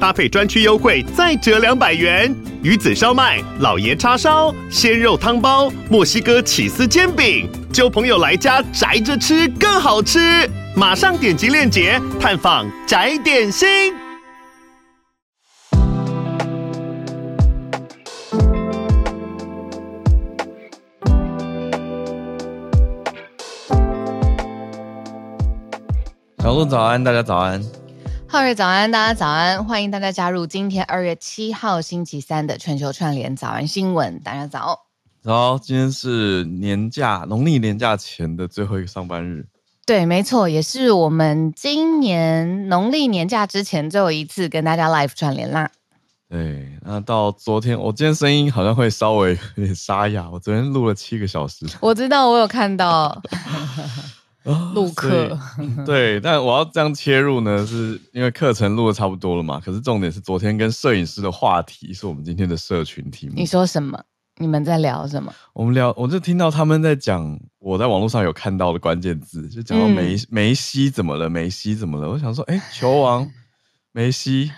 搭配专区优惠再折两百元。鱼子烧麦、老爷叉烧、鲜肉汤包、墨西哥起司煎饼，揪朋友来家宅着吃更好吃。马上点击链接探访宅点心。小鹿早安，大家早安。浩瑞早安，大家早安。欢迎大家加入今天二月七号星期三的全球串联早安新闻。大家早。早，今天是年假，农历年假前的最后一个上班日。对，没错，也是我们今年农历年假之前最后一次跟大家 live 串联啦。对，那到昨天，我今天声音好像会稍微有点沙哑。我昨天录了七个小时，我知道，我有看到 录课。对，但我要这样切入呢，是因为课程录的差不多了嘛。可是重点是昨天跟摄影师的话题是我们今天的社群题目。你说什么？你们在聊什么？我们聊，我就听到他们在讲，我在网络上有看到的关键字，就讲到梅、嗯、梅西怎么了？梅西怎么了？我想说，哎，球王梅西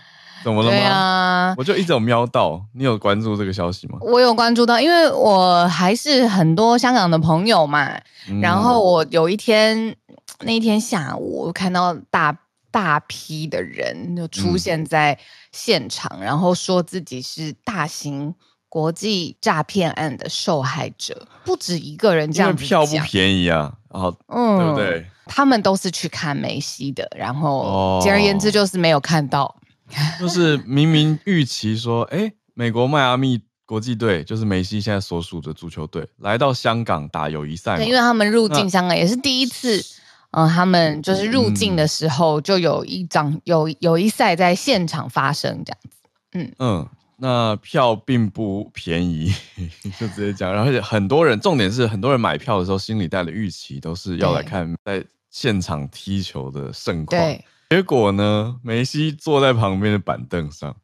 怎么了吗？对啊，我就一直有瞄到，你有关注这个消息吗？我有关注到，因为我还是很多香港的朋友嘛。嗯、然后我有一天那一天下午，我看到大大批的人就出现在现场，嗯、然后说自己是大型。国际诈骗案的受害者不止一个人，这样子票不便宜啊，然后嗯，对不对？他们都是去看梅西的，然后简而言之就是没有看到，就是明明预期说，哎，美国迈阿密国际队就是梅西现在所属的足球队来到香港打友谊赛，对，因为他们入境香港也是第一次，嗯，他们就是入境的时候就有一场有友谊赛在现场发生这样子，嗯。嗯。那票并不便宜，就直接讲，然后很多人，重点是很多人买票的时候，心里带的预期都是要来看在现场踢球的盛况。对，结果呢，梅西坐在旁边的板凳上，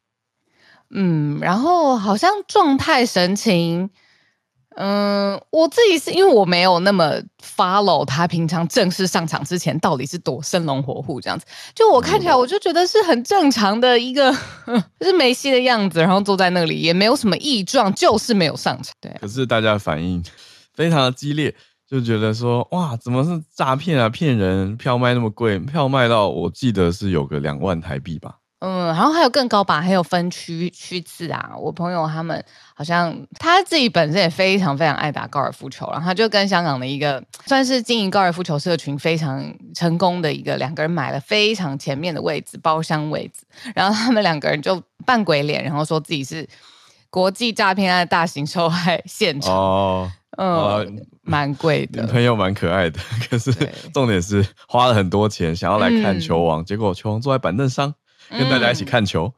嗯，然后好像状态神情。嗯，我自己是因为我没有那么 follow 他平常正式上场之前到底是多生龙活虎这样子，就我看起来我就觉得是很正常的一个，就是梅西的样子，然后坐在那里也没有什么异状，就是没有上场。对，可是大家反应非常的激烈，就觉得说哇，怎么是诈骗啊，骗人，票卖那么贵，票卖到我记得是有个两万台币吧。嗯，然后还有更高吧，还有分区区次啊。我朋友他们好像他自己本身也非常非常爱打高尔夫球，然后他就跟香港的一个算是经营高尔夫球社群非常成功的一个两个人买了非常前面的位置，包厢位置。然后他们两个人就扮鬼脸，然后说自己是国际诈骗案大型受害现场。哦，嗯，呃、蛮贵的。朋友蛮可爱的，可是重点是花了很多钱想要来看球王，嗯、结果球王坐在板凳上。跟大家一起看球，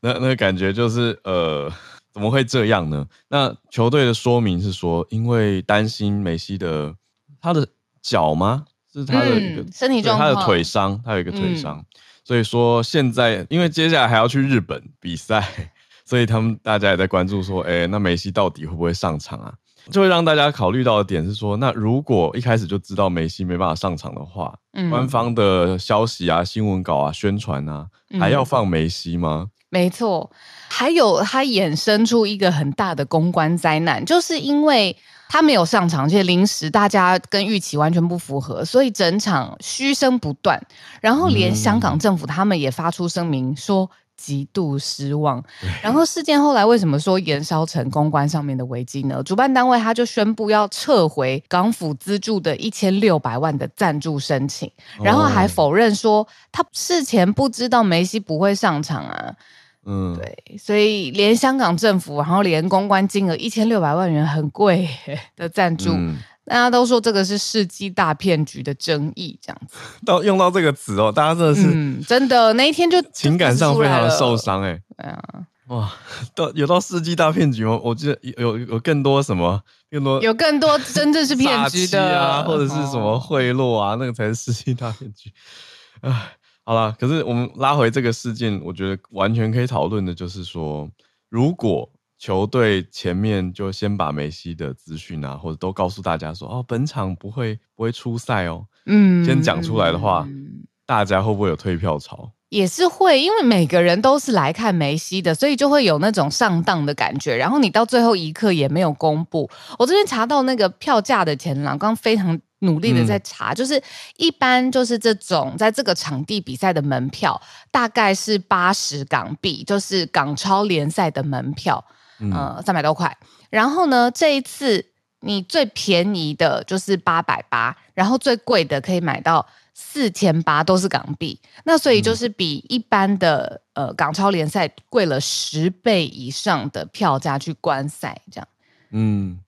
嗯、那那个感觉就是呃，怎么会这样呢？那球队的说明是说，因为担心梅西的他的脚吗？是他的一个、嗯、身体状况，他的腿伤，他有一个腿伤，嗯、所以说现在因为接下来还要去日本比赛，所以他们大家也在关注说，哎，那梅西到底会不会上场啊？就会让大家考虑到的点是说，那如果一开始就知道梅西没办法上场的话，嗯、官方的消息啊、新闻稿啊、宣传啊，还要放梅西吗？嗯、没错，还有它衍生出一个很大的公关灾难，就是因为他没有上场，而且临时大家跟预期完全不符合，所以整场嘘声不断，然后连香港政府他们也发出声明说。极度失望。然后事件后来为什么说延烧成公关上面的危机呢？主办单位他就宣布要撤回港府资助的一千六百万的赞助申请，然后还否认说他事前不知道梅西不会上场啊。嗯，对，所以连香港政府，然后连公关金额一千六百万元很贵 的赞助。嗯大家都说这个是世纪大骗局的争议，这样。子到用到这个词哦，大家真的是、嗯、真的那一天就情感上非常的受伤哎，对啊，哇，到有到世纪大骗局吗？我记得有有有更多什么，更多有更多真正是骗局的。啊，或者是什么贿赂啊，那个才是世纪大骗局。哎，好了，可是我们拉回这个事件，我觉得完全可以讨论的就是说，如果球队前面就先把梅西的资讯啊，或者都告诉大家说，哦，本场不会不会出赛哦，嗯，先讲出来的话，嗯，大家会不会有退票潮？也是会，因为每个人都是来看梅西的，所以就会有那种上当的感觉。然后你到最后一刻也没有公布。我这边查到那个票价的前两，刚刚非常努力的在查，嗯、就是一般就是这种在这个场地比赛的门票大概是八十港币，就是港超联赛的门票，嗯、呃，三百多块。然后呢，这一次你最便宜的就是八百八，然后最贵的可以买到。四千八都是港币，那所以就是比一般的、嗯、呃港超联赛贵了十倍以上的票价去观赛，这样。嗯，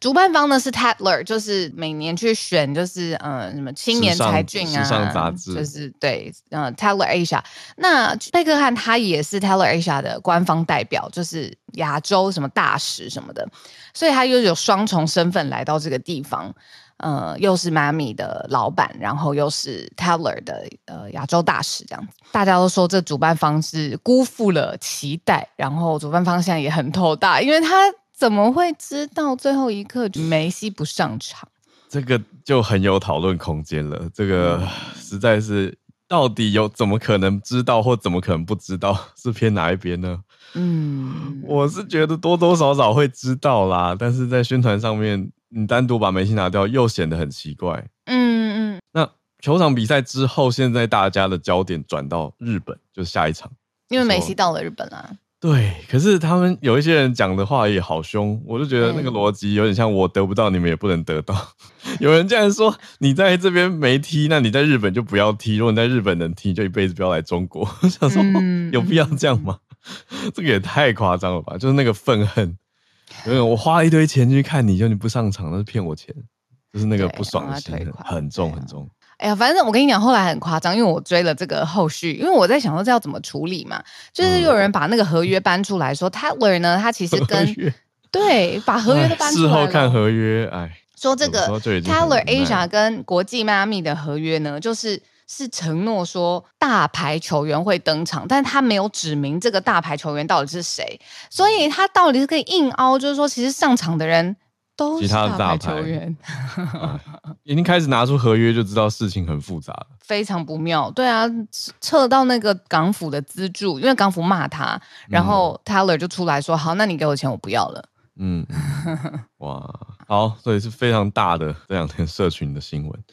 主办方呢是 Tatler，就是每年去选，就是呃什么青年才俊啊，时尚杂志，就是对，呃 Tatler Asia。那贝克汉他也是 Tatler Asia 的官方代表，就是亚洲什么大使什么的，所以他又有双重身份来到这个地方。呃，又是妈咪的老板，然后又是 Teller 的呃亚洲大使，这样子，大家都说这主办方是辜负了期待，然后主办方现在也很头大，因为他怎么会知道最后一刻梅西不上场？这个就很有讨论空间了。这个实在是到底有怎么可能知道，或怎么可能不知道，是偏哪一边呢？嗯，我是觉得多多少少会知道啦，但是在宣传上面。你单独把梅西拿掉，又显得很奇怪。嗯嗯。那球场比赛之后，现在大家的焦点转到日本，就是下一场。因为梅西到了日本啊。对，可是他们有一些人讲的话也好凶，我就觉得那个逻辑有点像我得不到，你们也不能得到。嗯、有人竟然说你在这边没踢，那你在日本就不要踢。如果你在日本能踢，就一辈子不要来中国。我想说，嗯、有必要这样吗？这个也太夸张了吧！就是那个愤恨。因为我花了一堆钱去看你，就你不上场，那是骗我钱，就是那个不爽的心，很重很重。哎呀，反正我跟你讲，后来很夸张，因为我追了这个后续，因为我在想说这要怎么处理嘛，就是又有人把那个合约搬出来说，Tatler 呢，他其实跟对把合约都搬出来了，事后看合约，哎，说这个 Tatler Asia 跟国际迈阿密的合约呢，就是。是承诺说大牌球员会登场，但他没有指明这个大牌球员到底是谁，所以他到底是可以硬凹，就是说其实上场的人都是大牌球员。已经开始拿出合约，就知道事情很复杂了，非常不妙。对啊，撤到那个港府的资助，因为港府骂他，然后 Tatler 就出来说：“好，那你给我钱，我不要了。”嗯，哇，好，所以是非常大的这两天社群的新闻。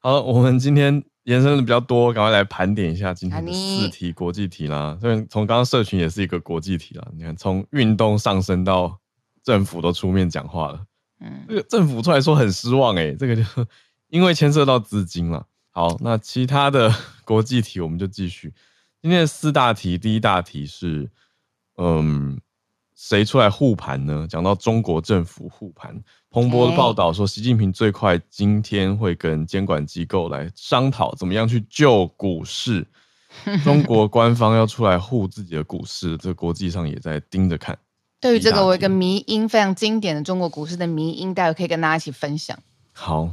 好，我们今天。延伸的比较多，赶快来盘点一下今天的四题国际题啦。虽然从刚刚社群也是一个国际题啦，你看从运动上升到政府都出面讲话了，嗯，这个政府出来说很失望诶、欸，这个就因为牵涉到资金了。好，那其他的 国际题我们就继续。今天的四大题，第一大题是，嗯。谁出来护盘呢？讲到中国政府护盘，彭博的报道说，习近平最快今天会跟监管机构来商讨怎么样去救股市。中国官方要出来护自己的股市，这国际上也在盯着看。对于这个，我有一个迷因，非常经典的中国股市的迷因，待会可以跟大家一起分享。好，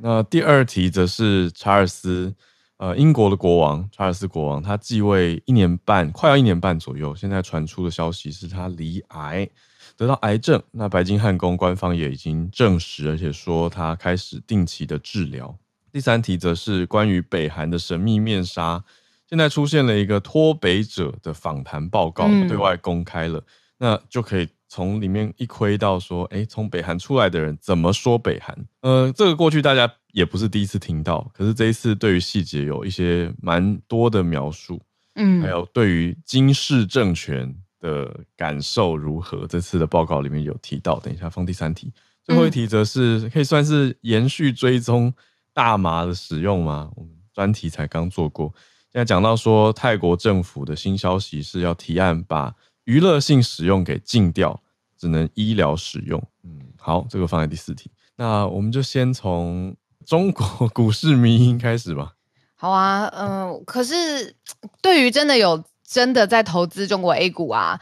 那第二题则是查尔斯。呃，英国的国王查尔斯国王，他继位一年半，快要一年半左右。现在传出的消息是他罹癌，得到癌症。那白金汉宫官方也已经证实，而且说他开始定期的治疗。第三题则是关于北韩的神秘面纱，现在出现了一个脱北者的访谈报告，对外公开了，嗯、那就可以。从里面一窥到说，哎，从北韩出来的人怎么说北韩？呃，这个过去大家也不是第一次听到，可是这一次对于细节有一些蛮多的描述，嗯，还有对于金氏政权的感受如何？这次的报告里面有提到。等一下放第三题，最后一题则是可以算是延续追踪大麻的使用吗？我们专题才刚做过，现在讲到说泰国政府的新消息是要提案把。娱乐性使用给禁掉，只能医疗使用。嗯，好，这个放在第四题。那我们就先从中国股市迷因开始吧。好啊，嗯、呃，可是 对于真的有真的在投资中国 A 股啊，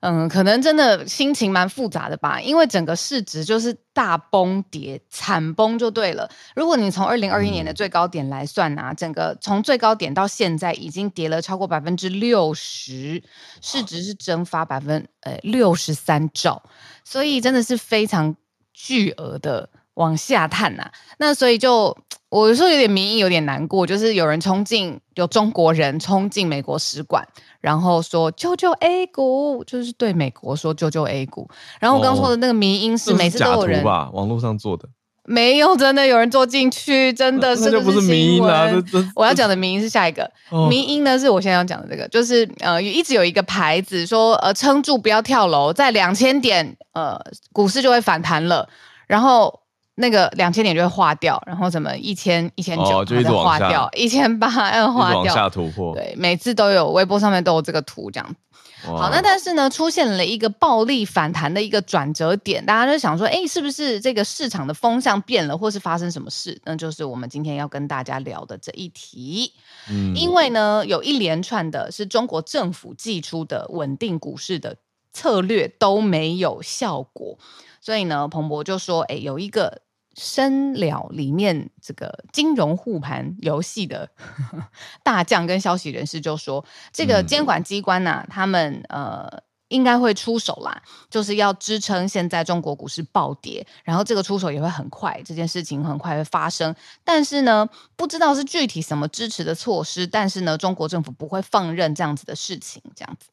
嗯，可能真的心情蛮复杂的吧，因为整个市值就是大崩跌、惨崩就对了。如果你从二零二一年的最高点来算啊，嗯、整个从最高点到现在已经跌了超过百分之六十，市值是蒸发百分呃六十三兆，所以真的是非常巨额的往下探呐、啊。那所以就。我说有点民意，有点难过，就是有人冲进，有中国人冲进美国使馆，然后说救救 A 股，就是对美国说救救 A 股。然后我刚说的那个民音是每次都有人、哦、吧，网络上做的，没有真的有人坐进去，真的是不是迷音啦。我要讲的民音是下一个、哦、迷因呢，是我现在要讲的这个，就是呃一直有一个牌子说呃撑住不要跳楼，在两千点呃股市就会反弹了，然后。那个两千点就会化掉，然后怎么一千一千九就划掉，一千八要化掉，往下突破。对，每次都有微博上面都有这个图这样。好，那但是呢，出现了一个暴力反弹的一个转折点，大家就想说，哎，是不是这个市场的风向变了，或是发生什么事？那就是我们今天要跟大家聊的这一题。嗯，因为呢，有一连串的是中国政府寄出的稳定股市的策略都没有效果，所以呢，彭博就说，哎，有一个。深了里面这个金融护盘游戏的 大将跟消息人士就说，这个监管机关呐、啊，他们呃应该会出手啦，就是要支撑现在中国股市暴跌，然后这个出手也会很快，这件事情很快会发生。但是呢，不知道是具体什么支持的措施，但是呢，中国政府不会放任这样子的事情，这样子。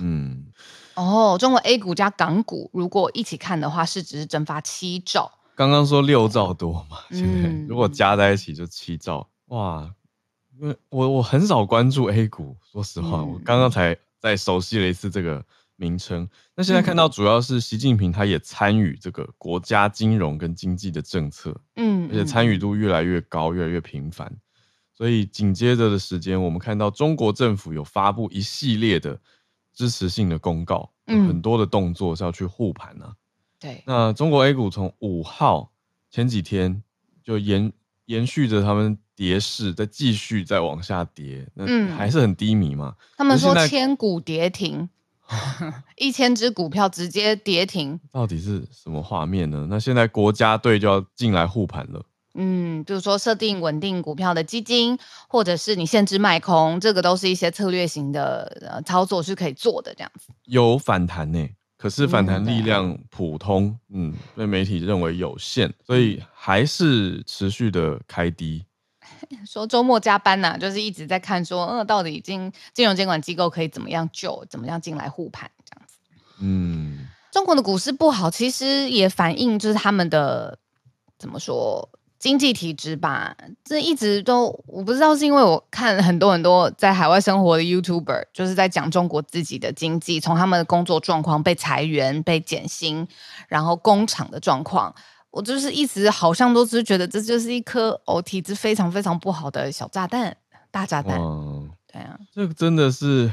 嗯，哦，中国 A 股加港股如果一起看的话，市值是蒸发七兆。刚刚说六兆多嘛，嗯，如果加在一起就七兆，哇！因为我我很少关注 A 股，说实话，嗯、我刚刚才在熟悉了一次这个名称。那现在看到主要是习近平他也参与这个国家金融跟经济的政策，嗯，而且参与度越来越高，越来越频繁。所以紧接着的时间，我们看到中国政府有发布一系列的支持性的公告，嗯，很多的动作是要去护盘呢。对，那中国 A 股从五号前几天就延延续着他们跌势，再继续再往下跌，那还是很低迷嘛。嗯、他们说千股跌停，一千只股票直接跌停，到底是什么画面呢？那现在国家队就要进来护盘了。嗯，比如说设定稳定股票的基金，或者是你限制卖空，这个都是一些策略型的呃操作是可以做的，这样子有反弹呢。可是反弹力量普通，嗯，被媒体认为有限，所以还是持续的开低。说周末加班呐、啊，就是一直在看说，嗯，到底金金融监管机构可以怎么样救，怎么样进来护盘这样子。嗯，中国的股市不好，其实也反映就是他们的怎么说？经济体制吧，这一直都我不知道，是因为我看很多很多在海外生活的 YouTuber，就是在讲中国自己的经济，从他们的工作状况、被裁员、被减薪，然后工厂的状况，我就是一直好像都是觉得这就是一颗哦体质非常非常不好的小炸弹、大炸弹。对啊，这个真的是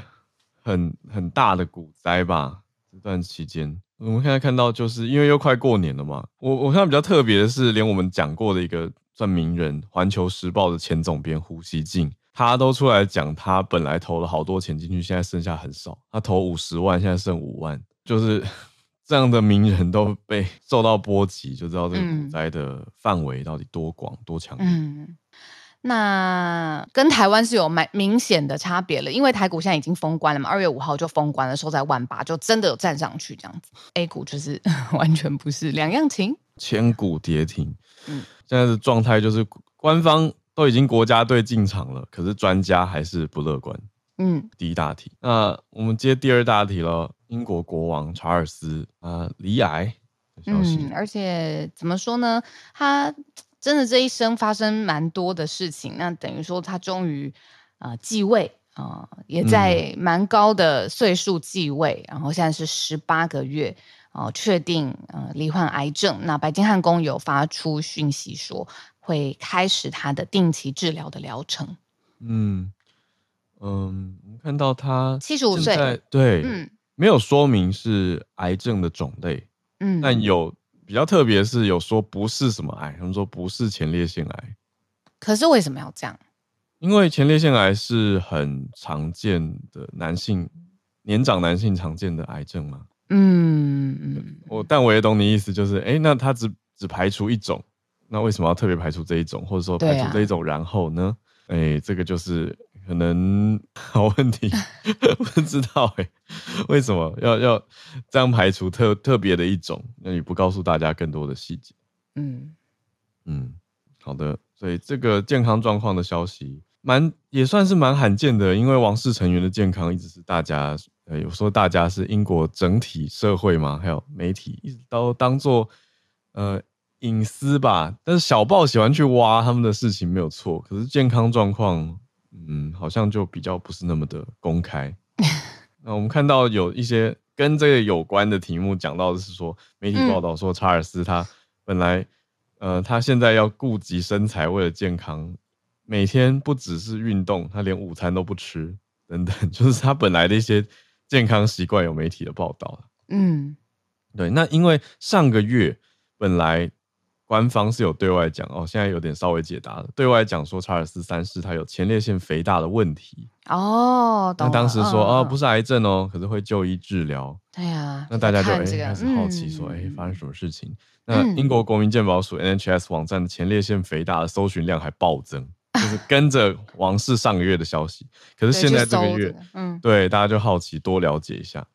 很很大的股灾吧？这段期间。我们现在看到，就是因为又快过年了嘛。我我看到比较特别的是，连我们讲过的一个算名人，《环球时报》的前总编胡锡进，他都出来讲，他本来投了好多钱进去，现在剩下很少。他投五十万，现在剩五万，就是 这样的名人都被受到波及，就知道这个股灾的范围到底多广、多强烈。嗯那跟台湾是有蛮明显的差别了，因为台股现在已经封关了嘛，二月五号就封关了，收在万八，就真的有站上去这样子。A 股就是 完全不是两样情，千股跌停。嗯，现在的状态就是官方都已经国家队进场了，可是专家还是不乐观。嗯，第一大题，那我们接第二大题了。英国国王查尔斯啊，罹癌的消息。嗯，而且怎么说呢，他。真的这一生发生蛮多的事情，那等于说他终于啊继位啊、呃，也在蛮高的岁数继位，嗯、然后现在是十八个月啊、呃，确定啊、呃、罹患癌症。那白金汉宫有发出讯息说会开始他的定期治疗的疗程。嗯嗯，我们看到他七十五岁，对，嗯，没有说明是癌症的种类，嗯，但有。比较特别是，有说不是什么癌，他们说不是前列腺癌。可是为什么要这样？因为前列腺癌是很常见的男性年长男性常见的癌症嘛？嗯嗯，我但我也懂你意思，就是哎、欸，那他只只排除一种，那为什么要特别排除这一种，或者说排除这一种，然后呢？哎、这个就是可能好问题，不知道哎、欸，为什么要要这样排除特特别的一种？那你不告诉大家更多的细节？嗯嗯，好的，所以这个健康状况的消息蛮也算是蛮罕见的，因为王室成员的健康一直是大家。呃，有说大家是英国整体社会嘛，还有媒体一直都当做呃隐私吧。但是小报喜欢去挖他们的事情没有错，可是健康状况，嗯，好像就比较不是那么的公开。那我们看到有一些跟这个有关的题目讲到的是说，媒体报道说查尔斯他本来呃他现在要顾及身材，为了健康，每天不只是运动，他连午餐都不吃等等，就是他本来的一些。健康习惯有媒体的报道嗯，对，那因为上个月本来官方是有对外讲哦，现在有点稍微解答了，对外讲说查尔斯三世他有前列腺肥大的问题。哦，那当时说哦，哦不是癌症哦，可是会就医治疗，对呀、啊，那大家就哎、这个、开始好奇说哎、嗯、发生什么事情？那英国国民健保署 NHS 网站的前列腺肥大的搜寻量还暴增。就是跟着王室上个月的消息，可是现在这个月，嗯，对，大家就好奇多了解一下。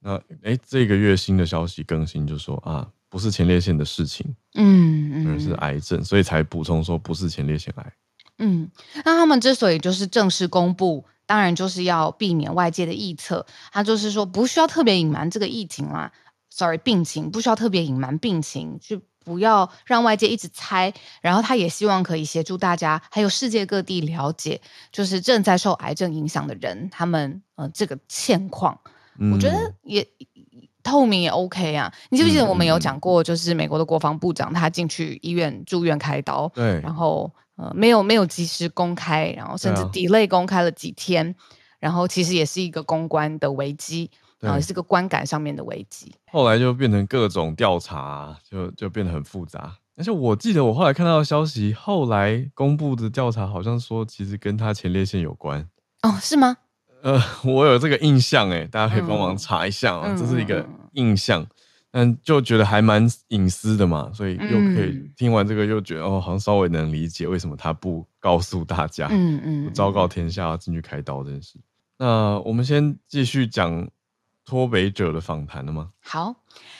那哎、欸，这个月新的消息更新就说啊，不是前列腺的事情，嗯，而是癌症，所以才补充说不是前列腺癌。嗯，那他们之所以就是正式公布，当然就是要避免外界的臆测，他就是说不需要特别隐瞒这个疫情啦，sorry，病情不需要特别隐瞒病情去。不要让外界一直猜，然后他也希望可以协助大家，还有世界各地了解，就是正在受癌症影响的人，他们呃这个现况，嗯、我觉得也透明也 OK 啊。你记不记得我们有讲过，就是美国的国防部长他进去医院住院开刀，对，然后呃没有没有及时公开，然后甚至 delay 公开了几天，啊、然后其实也是一个公关的危机。啊，是个观感上面的危机。后来就变成各种调查，就就变得很复杂。而且我记得我后来看到的消息，后来公布的调查好像说，其实跟他前列腺有关。哦，是吗？呃，我有这个印象，哎，大家可以帮忙查一下啊，嗯、这是一个印象。但就觉得还蛮隐私的嘛，所以又可以听完这个，又觉得哦，好像稍微能理解为什么他不告诉大家，嗯嗯，昭告天下要进去开刀这件事。那我们先继续讲。脱北者的访谈了吗？好，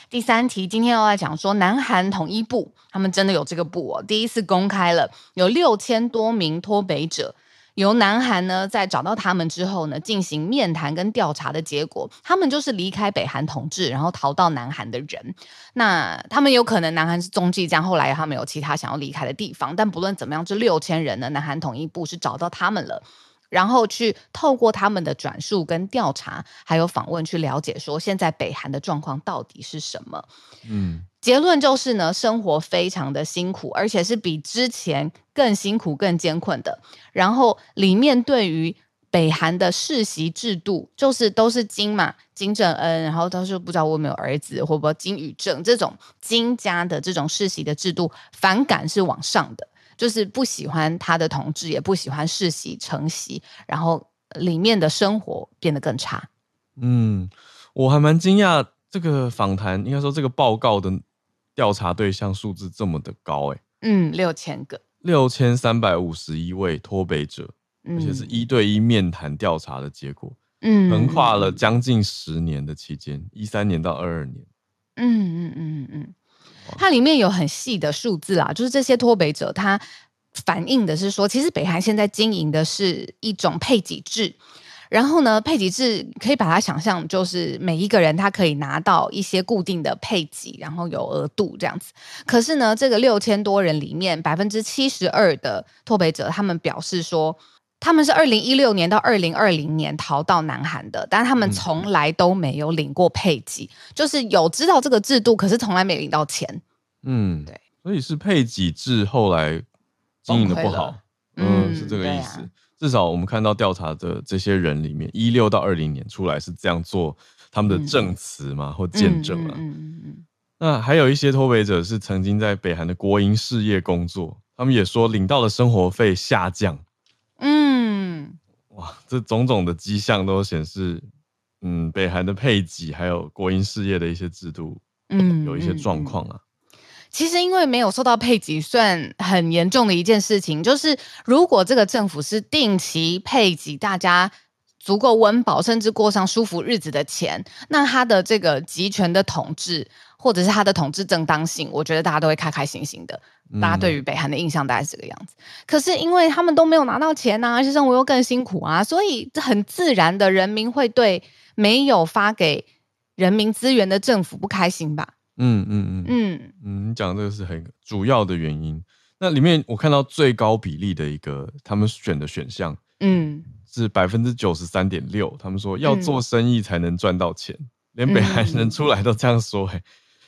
第三题，今天要来讲说，南韩统一部他们真的有这个部哦，第一次公开了，有六千多名脱北者，由南韩呢在找到他们之后呢，进行面谈跟调查的结果，他们就是离开北韩统治，然后逃到南韩的人。那他们有可能南韩是中继站，后来他们有其他想要离开的地方，但不论怎么样，这六千人呢，南韩统一部是找到他们了。然后去透过他们的转述跟调查，还有访问，去了解说现在北韩的状况到底是什么。嗯，结论就是呢，生活非常的辛苦，而且是比之前更辛苦、更艰困的。然后里面对于北韩的世袭制度，就是都是金嘛，金正恩，然后都是不知道我有没有儿子，或不金宇正这种金家的这种世袭的制度，反感是往上的。就是不喜欢他的统治，也不喜欢世袭承袭，然后里面的生活变得更差。嗯，我还蛮惊讶，这个访谈应该说这个报告的调查对象数字这么的高，哎，嗯，六千个，六千三百五十一位脱北者，而且是一对一面谈调查的结果，嗯，横跨了将近十年的期间，一三年到二二年，嗯嗯嗯嗯嗯。它里面有很细的数字啊，就是这些脱北者，他反映的是说，其实北韩现在经营的是一种配给制，然后呢，配给制可以把它想象就是每一个人他可以拿到一些固定的配给，然后有额度这样子。可是呢，这个六千多人里面，百分之七十二的脱北者，他们表示说。他们是二零一六年到二零二零年逃到南韩的，但他们从来都没有领过配给，嗯、就是有知道这个制度，可是从来没领到钱。嗯，对，所以是配给制后来经营的不好，嗯，嗯，是这个意思。啊、至少我们看到调查的这些人里面，一六到二零年出来是这样做，他们的证词嘛、嗯、或见证啊。嗯嗯嗯，嗯。那还有一些脱北者是曾经在北韩的国营事业工作，他们也说领到的生活费下降。嗯，哇，这种种的迹象都显示，嗯，北韩的配给还有国营事业的一些制度，嗯，有一些状况啊。其实因为没有受到配给，算很严重的一件事情。就是如果这个政府是定期配给大家足够温饱，甚至过上舒服日子的钱，那他的这个集权的统治，或者是他的统治正当性，我觉得大家都会开开心心的。大家对于北韩的印象大概是这个样子。可是因为他们都没有拿到钱啊，而且生活又更辛苦啊，所以很自然的人民会对没有发给人民资源的政府不开心吧？嗯嗯嗯嗯嗯，你讲的这个是很主要的原因。那里面我看到最高比例的一个他们选的选项，嗯，是百分之九十三点六。他们说要做生意才能赚到钱，嗯、连北韩人出来都这样说、欸。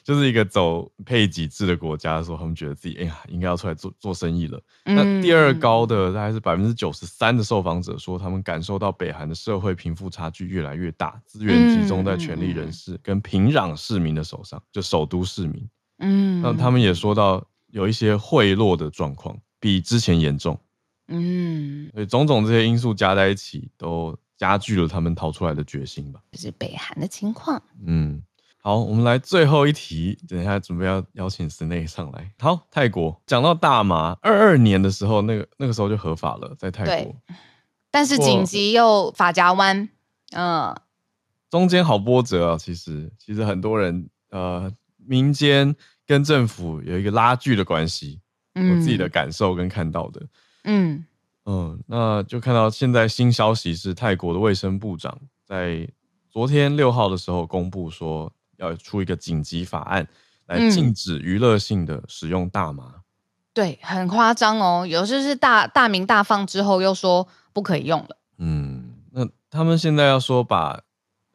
就是一个走配给制的国家的时候，他们觉得自己哎呀，应该要出来做做生意了。嗯、那第二高的大概是百分之九十三的受访者说，他们感受到北韩的社会贫富差距越来越大，资源集中在权力人士跟平壤市民的手上，就首都市民。嗯，那他们也说到有一些贿赂的状况比之前严重。嗯，所以种种这些因素加在一起，都加剧了他们逃出来的决心吧。这是北韩的情况。嗯。好，我们来最后一题。等一下准备要邀请 Snae 上来。好，泰国讲到大麻，二二年的时候，那个那个时候就合法了，在泰国。对。但是紧急又法夹弯，嗯，中间好波折啊。其实，其实很多人呃，民间跟政府有一个拉锯的关系。嗯。我自己的感受跟看到的。嗯嗯，那就看到现在新消息是，泰国的卫生部长在昨天六号的时候公布说。要出一个紧急法案来禁止娱乐性的使用大麻，嗯、对，很夸张哦。有就是大大鸣大放之后，又说不可以用了。嗯，那他们现在要说把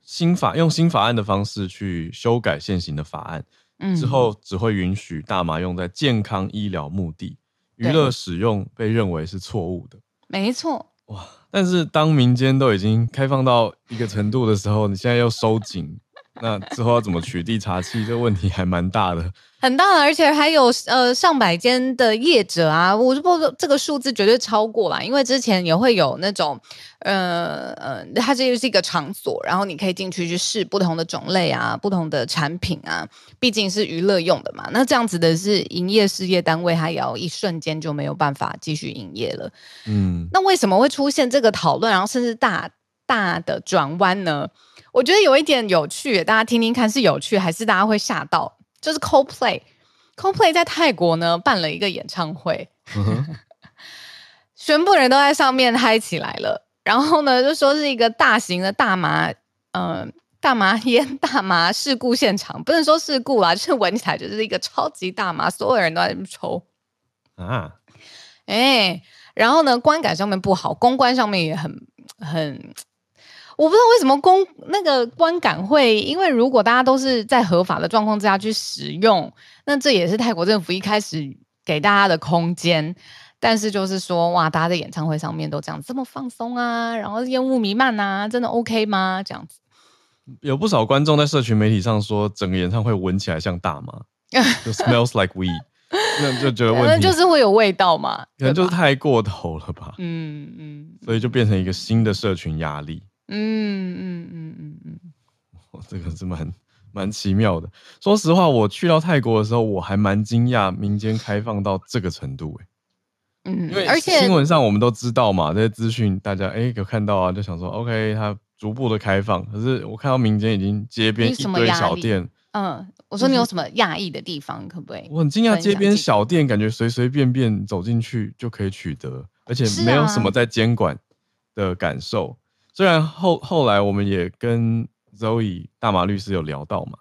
新法用新法案的方式去修改现行的法案，嗯、之后只会允许大麻用在健康医疗目的，娱乐使用被认为是错误的。没错。哇！但是当民间都已经开放到一个程度的时候，你现在又收紧。那之后要怎么取缔茶器？这个问题还蛮大的，很大，而且还有呃上百间的业者啊，我就不知道这个数字绝对超过啦，因为之前也会有那种呃呃，它这就是一个场所，然后你可以进去去试不同的种类啊，不同的产品啊，毕竟是娱乐用的嘛。那这样子的是营业事业单位，它也要一瞬间就没有办法继续营业了。嗯，那为什么会出现这个讨论，然后甚至大大的转弯呢？我觉得有一点有趣，大家听听看是有趣还是大家会吓到？就是 Coldplay，Coldplay 在泰国呢办了一个演唱会，嗯、全部人都在上面嗨起来了。然后呢，就说是一个大型的大麻，嗯、呃，大麻烟、大麻事故现场，不能说事故啊，就是闻起来就是一个超级大麻，所有人都在抽啊，哎，然后呢，观感上面不好，公关上面也很很。我不知道为什么公那个观感会，因为如果大家都是在合法的状况之下去使用，那这也是泰国政府一开始给大家的空间。但是就是说，哇，大家在演唱会上面都这样这么放松啊，然后烟雾弥漫啊，真的 OK 吗？这样子，有不少观众在社群媒体上说，整个演唱会闻起来像大麻，就 smells like weed，那就觉得问题就是会有味道嘛，可能就是太过头了吧。嗯嗯，嗯所以就变成一个新的社群压力。嗯嗯嗯嗯嗯，嗯嗯嗯这个是蛮蛮奇妙的。说实话，我去到泰国的时候，我还蛮惊讶民间开放到这个程度哎。嗯，因为而且新闻上我们都知道嘛，这些资讯大家哎有看到啊，就想说 OK，它逐步的开放。可是我看到民间已经街边一堆小店，嗯，我说你有什么讶异的地方，可不可以？我很惊讶，街边小店感觉随随便便走进去就可以取得，而且没有什么在监管的感受。虽然后后来我们也跟 Zoe 大马律师有聊到嘛，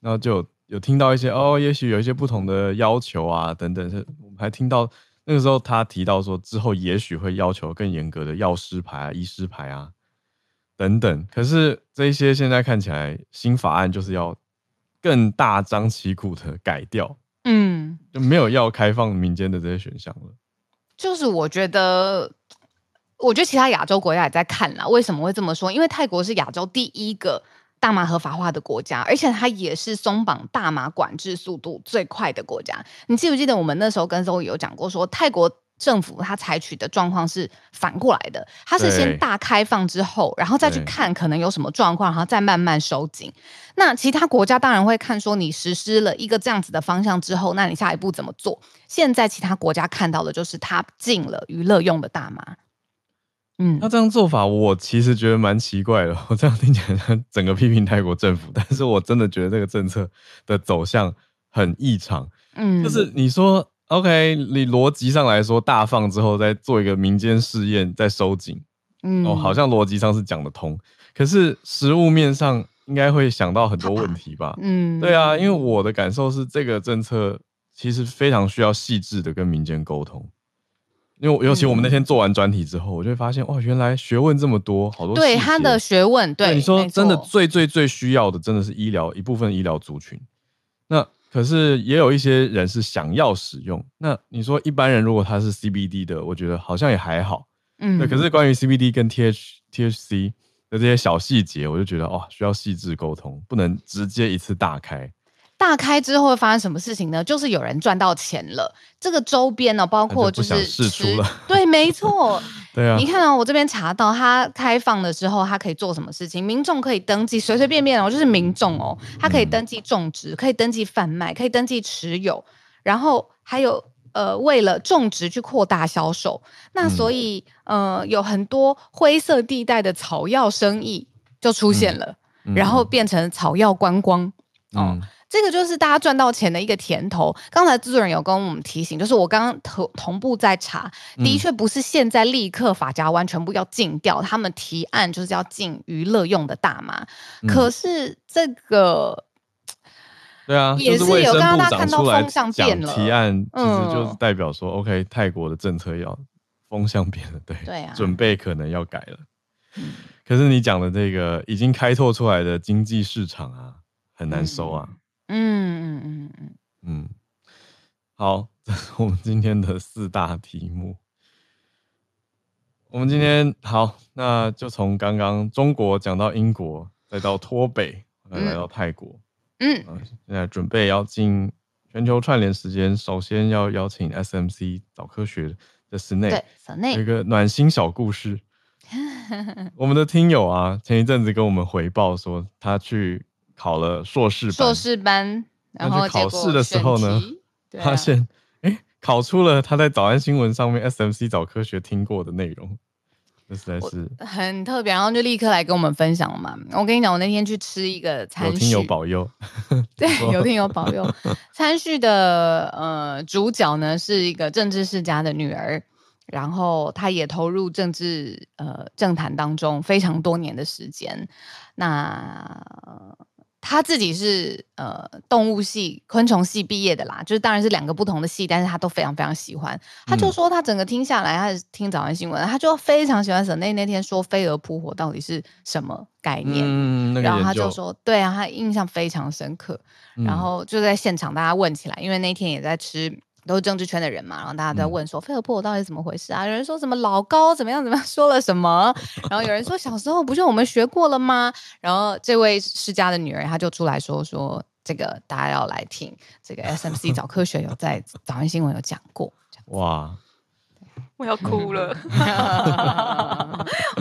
然后就有，有听到一些哦，也许有一些不同的要求啊等等，是我们还听到那个时候他提到说之后也许会要求更严格的药师牌啊、医师牌啊等等。可是这一些现在看起来新法案就是要更大张旗鼓的改掉，嗯，就没有要开放民间的这些选项了。就是我觉得。我觉得其他亚洲国家也在看啦。为什么会这么说？因为泰国是亚洲第一个大麻合法化的国家，而且它也是松绑大麻管制速度最快的国家。你记不记得我们那时候跟 Zoe 有讲过说，说泰国政府它采取的状况是反过来的，它是先大开放之后，然后再去看可能有什么状况，然后再慢慢收紧。那其他国家当然会看说你实施了一个这样子的方向之后，那你下一步怎么做？现在其他国家看到的就是它禁了娱乐用的大麻。嗯，那这样做法我其实觉得蛮奇怪的。我这样听起来整个批评泰国政府，但是我真的觉得这个政策的走向很异常。嗯，就是你说。OK，你逻辑上来说，大放之后再做一个民间试验，再收紧，嗯，哦，好像逻辑上是讲得通。可是实物面上应该会想到很多问题吧？嗯，对啊，因为我的感受是，这个政策其实非常需要细致的跟民间沟通。因为尤其我们那天做完专题之后，我就会发现，哇，原来学问这么多，好多对他的学问，对，对你说真的最最最需要的，真的是医疗一部分医疗族群。那可是也有一些人是想要使用，那你说一般人如果他是 CBD 的，我觉得好像也还好，嗯，对。可是关于 CBD 跟 TH THC 的这些小细节，我就觉得哦，需要细致沟通，不能直接一次大开。大开之后会发生什么事情呢？就是有人赚到钱了，这个周边呢，包括就是释出了，对，没错，对啊。你看到、哦、我这边查到，它开放的时候，它可以做什么事情？民众可以登记，随随便便哦，就是民众哦，它可以登记种植，可以登记贩卖，可以登记持有，然后还有呃，为了种植去扩大销售。那所以呃，有很多灰色地带的草药生意就出现了，嗯、然后变成草药观光哦。嗯这个就是大家赚到钱的一个甜头。刚才制作人有跟我们提醒，就是我刚刚同同步在查，的确不是现在立刻发夹弯全部要禁掉，他们提案就是要禁娱乐用的大麻。嗯、可是这个，对啊，也是有刚刚大家看到风向变了。提案其实就是代表说、嗯、，OK，泰国的政策要风向变了，对，对啊，准备可能要改了。嗯、可是你讲的这个已经开拓出来的经济市场啊，很难收啊。嗯嗯嗯嗯嗯嗯，好，这是我们今天的四大题目。我们今天好，那就从刚刚中国讲到英国，再到脱北，再来到泰国。嗯，嗯，现在准备要进全球串联时间，首先要邀请 SMC 早科学的室内，室内有一个暖心小故事。我们的听友啊，前一阵子跟我们回报说，他去。考了硕士硕士班，然后考试的时候呢，啊、发现哎、欸，考出了他在早安新闻上面 SMC 早科学听过的内容，这实在是很特别，然后就立刻来跟我们分享嘛。我跟你讲，我那天去吃一个餐，有听友保佑，对，有听友保佑。餐叙的呃主角呢是一个政治世家的女儿，然后她也投入政治呃政坛当中非常多年的时间，那。他自己是呃动物系、昆虫系毕业的啦，就是当然是两个不同的系，但是他都非常非常喜欢。他就说他整个听下来，他是听早安新闻，他就非常喜欢沈内那天说飞蛾扑火到底是什么概念，嗯那个、然后他就说对啊，他印象非常深刻，嗯、然后就在现场大家问起来，因为那天也在吃。都是政治圈的人嘛，然后大家在问说飞蛾扑火到底是怎么回事啊？有人说什么老高怎么样怎么样说了什么，然后有人说小时候不是我们学过了吗？然后这位世家的女儿她就出来说说这个大家要来听这个 SMC 早科学有在早安新闻有讲过。哇，我要哭了，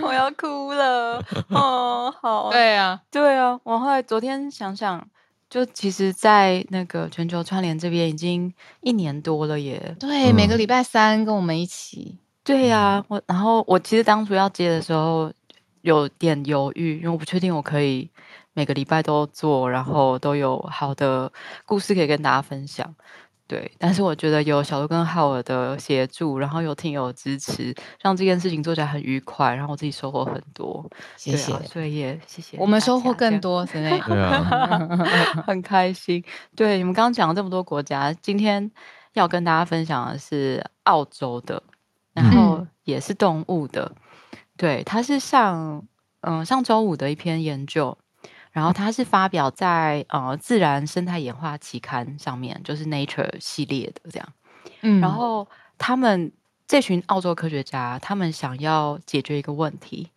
我要哭了哦，好，对啊，对啊，我后来昨天想想。就其实，在那个全球串联这边已经一年多了耶。对，嗯、每个礼拜三跟我们一起。对呀、啊，我然后我其实当初要接的时候有点犹豫，因为我不确定我可以每个礼拜都做，然后都有好的故事可以跟大家分享。对，但是我觉得有小鹿跟浩尔的协助，然后有听友支持，让这件事情做起来很愉快，然后我自己收获很多。谢谢，啊、所以也谢谢。我们收获更多，真的，对啊，很开心。对，你们刚刚讲了这么多国家，今天要跟大家分享的是澳洲的，然后也是动物的。嗯、对，它是上嗯上周五的一篇研究。然后它是发表在呃《自然生态演化期刊》上面，就是 Nature 系列的这样。嗯，然后他们这群澳洲科学家，他们想要解决一个问题。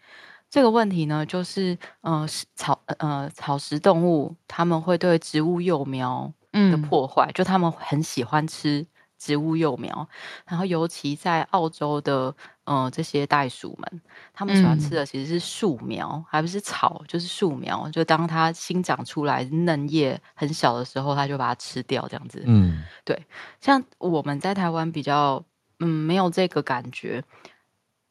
这个问题呢，就是呃草呃草食动物，他们会对植物幼苗的破坏，嗯、就他们很喜欢吃植物幼苗，然后尤其在澳洲的呃这些袋鼠们，他们喜欢吃的其实是树苗，嗯、还不是草，就是树苗。就当它新长出来嫩叶很小的时候，它就把它吃掉，这样子。嗯，对。像我们在台湾比较嗯没有这个感觉，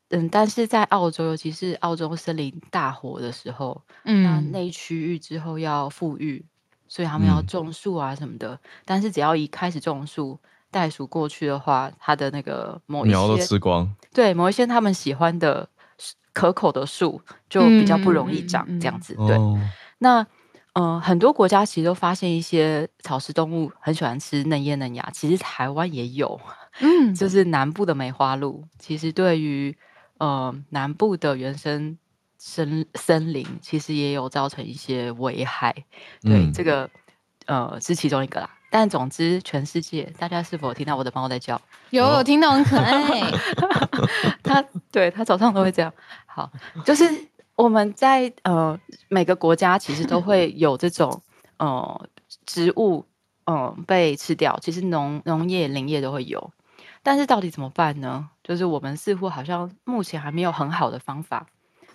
嗯，但是在澳洲，尤其是澳洲森林大火的时候，嗯，那那区域之后要富裕，所以他们要种树啊什么的。嗯、但是只要一开始种树，袋鼠过去的话，它的那个某一些苗都吃光，对，某一些他们喜欢的可口的树就比较不容易长，嗯、这样子。对，哦、那呃，很多国家其实都发现一些草食动物很喜欢吃嫩叶嫩芽，其实台湾也有，嗯，就是南部的梅花鹿，其实对于呃南部的原生森森林，其实也有造成一些危害。对，嗯、这个呃是其中一个啦。但总之，全世界大家是否听到我的猫在叫？有，有听到很可爱。它对它早上都会这样。好，就是我们在呃每个国家其实都会有这种呃植物嗯、呃、被吃掉，其实农农业林业都会有。但是到底怎么办呢？就是我们似乎好像目前还没有很好的方法，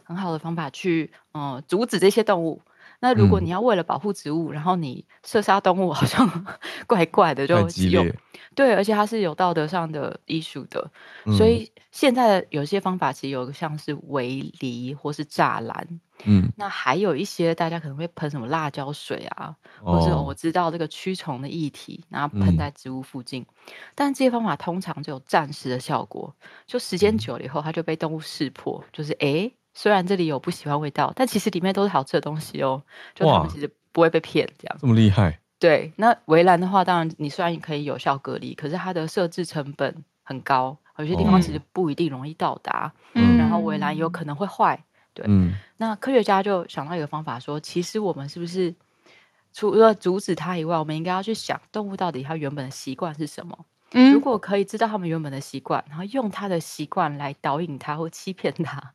很好的方法去呃阻止这些动物。那如果你要为了保护植物，嗯、然后你射杀动物，好像怪怪的，就有对，而且它是有道德上的 issue 的，嗯、所以现在的有些方法其实有个像是围篱或是栅栏，嗯，那还有一些大家可能会喷什么辣椒水啊，哦、或者我。知道这个驱虫的液体，然后喷在植物附近，嗯、但这些方法通常就有暂时的效果，就时间久了以后，它就被动物识破，就是哎。虽然这里有不喜欢味道，但其实里面都是好吃的东西哦。就他们其实不会被骗，这样。这么厉害？对。那围栏的话，当然你虽然可以有效隔离，可是它的设置成本很高，有些地方其实不一定容易到达。嗯。然后围栏有可能会坏。对。嗯。那科学家就想到一个方法，说其实我们是不是除了阻止它以外，我们应该要去想动物到底它原本的习惯是什么？嗯。如果可以知道它们原本的习惯，然后用它的习惯来导引它或欺骗它。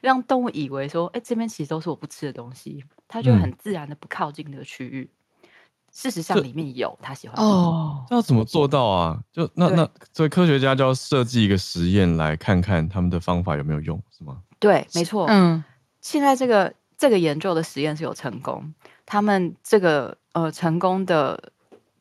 让动物以为说，哎，这边其实都是我不吃的东西，它就很自然的不靠近这个区域。嗯、事实上，里面有它喜欢的哦。那要怎么做到啊？就那那，所以科学家就要设计一个实验，来看看他们的方法有没有用，是吗？对，没错。嗯，现在这个这个研究的实验是有成功，他们这个呃成功的。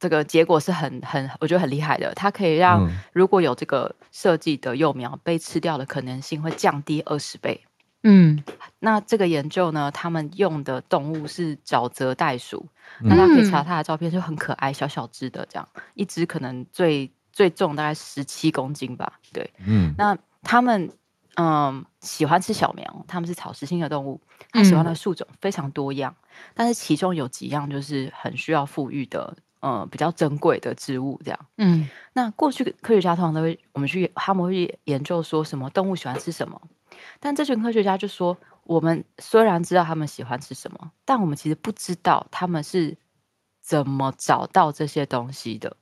这个结果是很很，我觉得很厉害的。它可以让如果有这个设计的幼苗被吃掉的可能性会降低二十倍。嗯，那这个研究呢，他们用的动物是沼泽袋鼠，嗯、大家可以查它的照片，就很可爱，小小只的这样，一只可能最最重大概十七公斤吧。对，嗯，那他们嗯喜欢吃小苗，他们是草食性的动物，它喜欢的树种非常多样，嗯、但是其中有几样就是很需要富裕的。呃，比较珍贵的植物这样。嗯，那过去科学家通常都会，我们去他们会研究说什么动物喜欢吃什么，但这群科学家就说，我们虽然知道他们喜欢吃什么，但我们其实不知道他们是怎么找到这些东西的。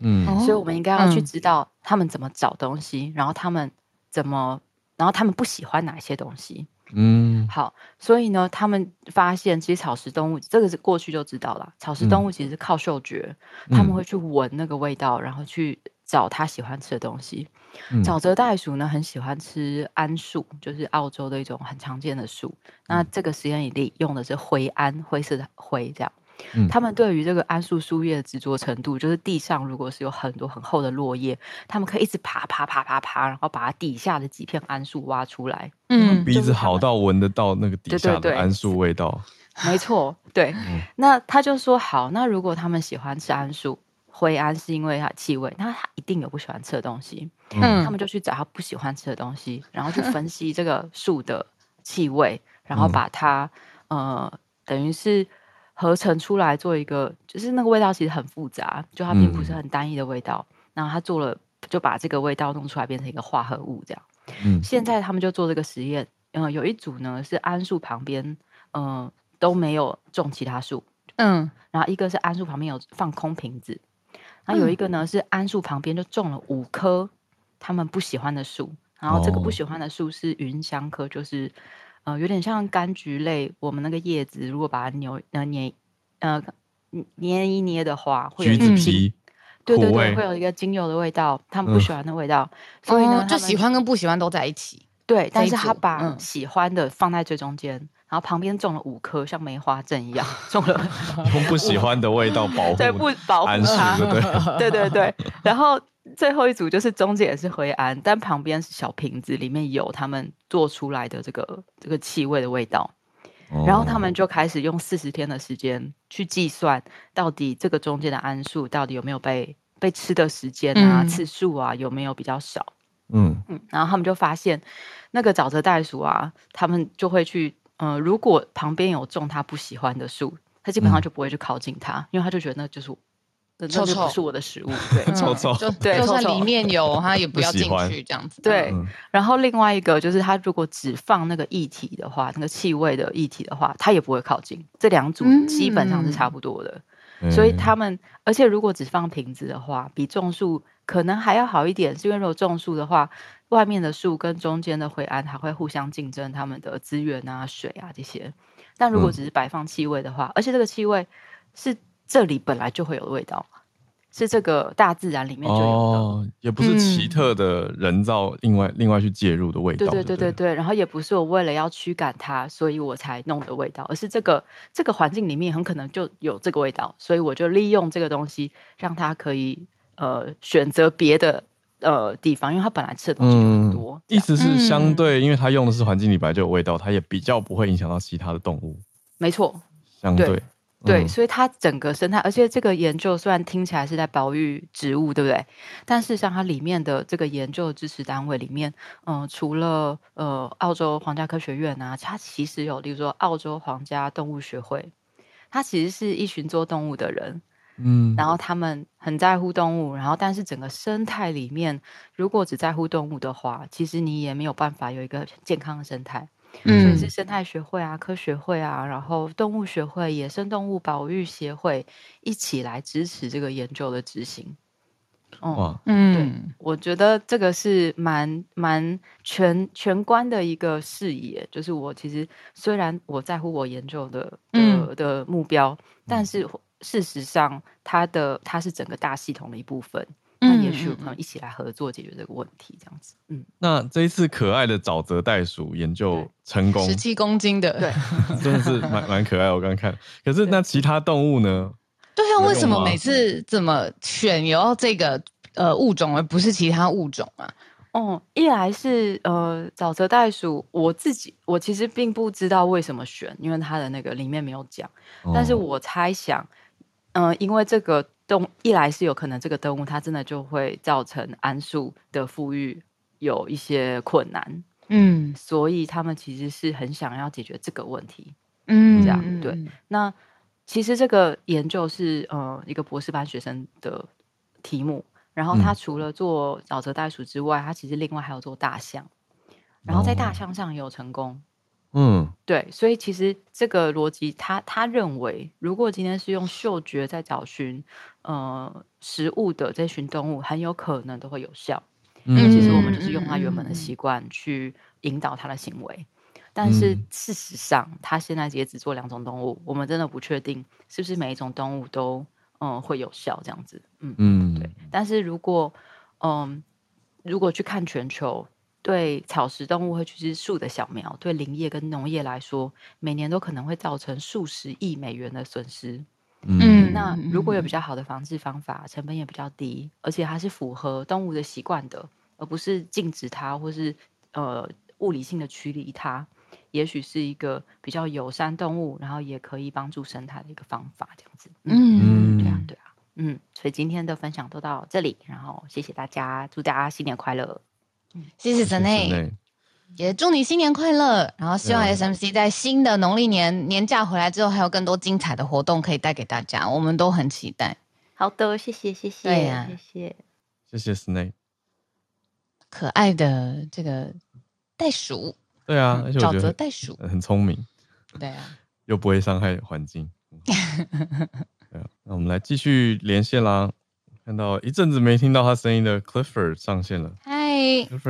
嗯，所以我们应该要去知道他们怎么找东西，然后他们怎么，然后他们不喜欢哪些东西。嗯，好，所以呢，他们发现其实草食动物这个是过去就知道了，草食动物其实是靠嗅觉，嗯、他们会去闻那个味道，然后去找他喜欢吃的东西。嗯、沼泽袋鼠呢，很喜欢吃桉树，就是澳洲的一种很常见的树。嗯、那这个实验里用的是灰桉，灰色的灰这样。嗯、他们对于这个桉树树叶的执着程度，就是地上如果是有很多很厚的落叶，他们可以一直爬爬爬爬爬，然后把它底下的几片桉树挖出来。嗯，鼻子好到闻得到那个底下的桉树味道。没错，对。嗯、那他就说好，那如果他们喜欢吃桉树，灰桉是因为它气味，那他一定有不喜欢吃的东西。嗯，他们就去找他不喜欢吃的东西，然后去分析这个树的气味，然后把它、嗯、呃，等于是。合成出来做一个，就是那个味道其实很复杂，就它并不是很单一的味道。嗯、然后他做了，就把这个味道弄出来变成一个化合物这样。嗯，现在他们就做这个实验。嗯、呃，有一组呢是桉树旁边，嗯、呃，都没有种其他树。嗯，然后一个是桉树旁边有放空瓶子，然后有一个呢是桉树旁边就种了五棵他们不喜欢的树。然后这个不喜欢的树是芸香科，就是。呃，有点像柑橘类，我们那个叶子如果把它扭呃捏呃捏一捏的话，会有橘子皮，对对对，会有一个精油的味道，他们不喜欢的味道，嗯、所以呢，就喜欢跟不喜欢都在一起。对，但是他把喜欢的放在最中间，嗯、然后旁边种了五颗像梅花阵一样，种了用不喜欢的味道保护，对，不保护它，对对对，然后最后一组就是中间也是灰胺，但旁边是小瓶子，里面有他们做出来的这个这个气味的味道，哦、然后他们就开始用四十天的时间去计算，到底这个中间的桉树到底有没有被被吃的时间啊、嗯、次数啊有没有比较少。嗯。嗯，然后他们就发现，那个沼泽袋鼠啊，他们就会去，嗯、呃，如果旁边有种他不喜欢的树，他基本上就不会去靠近它，嗯、因为他就觉得那就是，那就不是我的食物，对，臭臭，就 对，就算里面有，它也不要进去这样子。对，然后另外一个就是，它如果只放那个液体的话，那个气味的液体的话，它也不会靠近。这两组基本上是差不多的，嗯、所以他们，而且如果只放瓶子的话，比种树。可能还要好一点，是因为如果种树的话，外面的树跟中间的灰安还会互相竞争他们的资源啊、水啊这些。但如果只是摆放气味的话，嗯、而且这个气味是这里本来就会有的味道，是这个大自然里面就有的，哦、也不是奇特的人造另外、嗯、另外去介入的味道。对对对对对，然后也不是我为了要驱赶它，所以我才弄的味道，而是这个这个环境里面很可能就有这个味道，所以我就利用这个东西让它可以。呃，选择别的呃地方，因为它本来吃的东西很多，嗯、意思是相对，嗯、因为它用的是环境里本来就有味道，它也比较不会影响到其他的动物。没错，相对对，所以它整个生态，而且这个研究虽然听起来是在保育植物，对不对？但事实上，它里面的这个研究的支持单位里面，嗯、呃，除了呃澳洲皇家科学院啊，它其实有，例如说澳洲皇家动物学会，它其实是一群做动物的人。嗯，然后他们很在乎动物，然后但是整个生态里面，如果只在乎动物的话，其实你也没有办法有一个健康的生态。嗯，所以是生态学会啊、科学会啊，然后动物学会、野生动物保育协会一起来支持这个研究的执行。嗯、哇，嗯，对，我觉得这个是蛮蛮全全观的一个视野。就是我其实虽然我在乎我研究的的、嗯、的目标，但是。事实上，它的它是整个大系统的一部分。也许我们一起来合作解决这个问题，这样子。嗯，那这一次可爱的沼泽袋鼠研究成功，十七公斤的，对，真的是蛮蛮可爱。我刚刚看，可是那其他动物呢？对啊，为什么每次怎么选由这个呃物种，而不是其他物种啊？哦，一来是呃沼泽袋鼠，我自己我其实并不知道为什么选，因为它的那个里面没有讲，哦、但是我猜想。嗯、呃，因为这个动一来是有可能这个动物它真的就会造成桉树的富裕有一些困难，嗯，所以他们其实是很想要解决这个问题，嗯，这样对。那其实这个研究是呃一个博士班学生的题目，然后他除了做沼泽袋鼠之外，他其实另外还有做大象，然后在大象上也有成功。嗯，对，所以其实这个逻辑，他他认为，如果今天是用嗅觉在找寻呃食物的这群动物，很有可能都会有效。因为其实我们就是用他原本的习惯去引导他的行为，但是事实上，他现在也只做两种动物，我们真的不确定是不是每一种动物都嗯会有效这样子。嗯嗯，对。但是如果嗯如果去看全球。对草食动物会去吃树的小苗，对林业跟农业来说，每年都可能会造成数十亿美元的损失。嗯，那如果有比较好的防治方法，成本也比较低，而且它是符合动物的习惯的，而不是禁止它或是呃物理性的驱离它，也许是一个比较友善动物，然后也可以帮助生态的一个方法。这样子，嗯，对啊，对啊，嗯，所以今天的分享都到这里，然后谢谢大家，祝大家新年快乐。谢谢神内，也祝你新年快乐。然后希望 SMC 在新的农历年年假回来之后，还有更多精彩的活动可以带给大家，我们都很期待。好的，谢谢谢谢，对呀，谢谢谢谢 Snake，可爱的这个袋鼠，对啊，而且沼泽袋鼠很聪明，对啊，又不会伤害环境。对啊，那我们来继续连线啦。看到一阵子没听到他声音的 Clifford 上线了。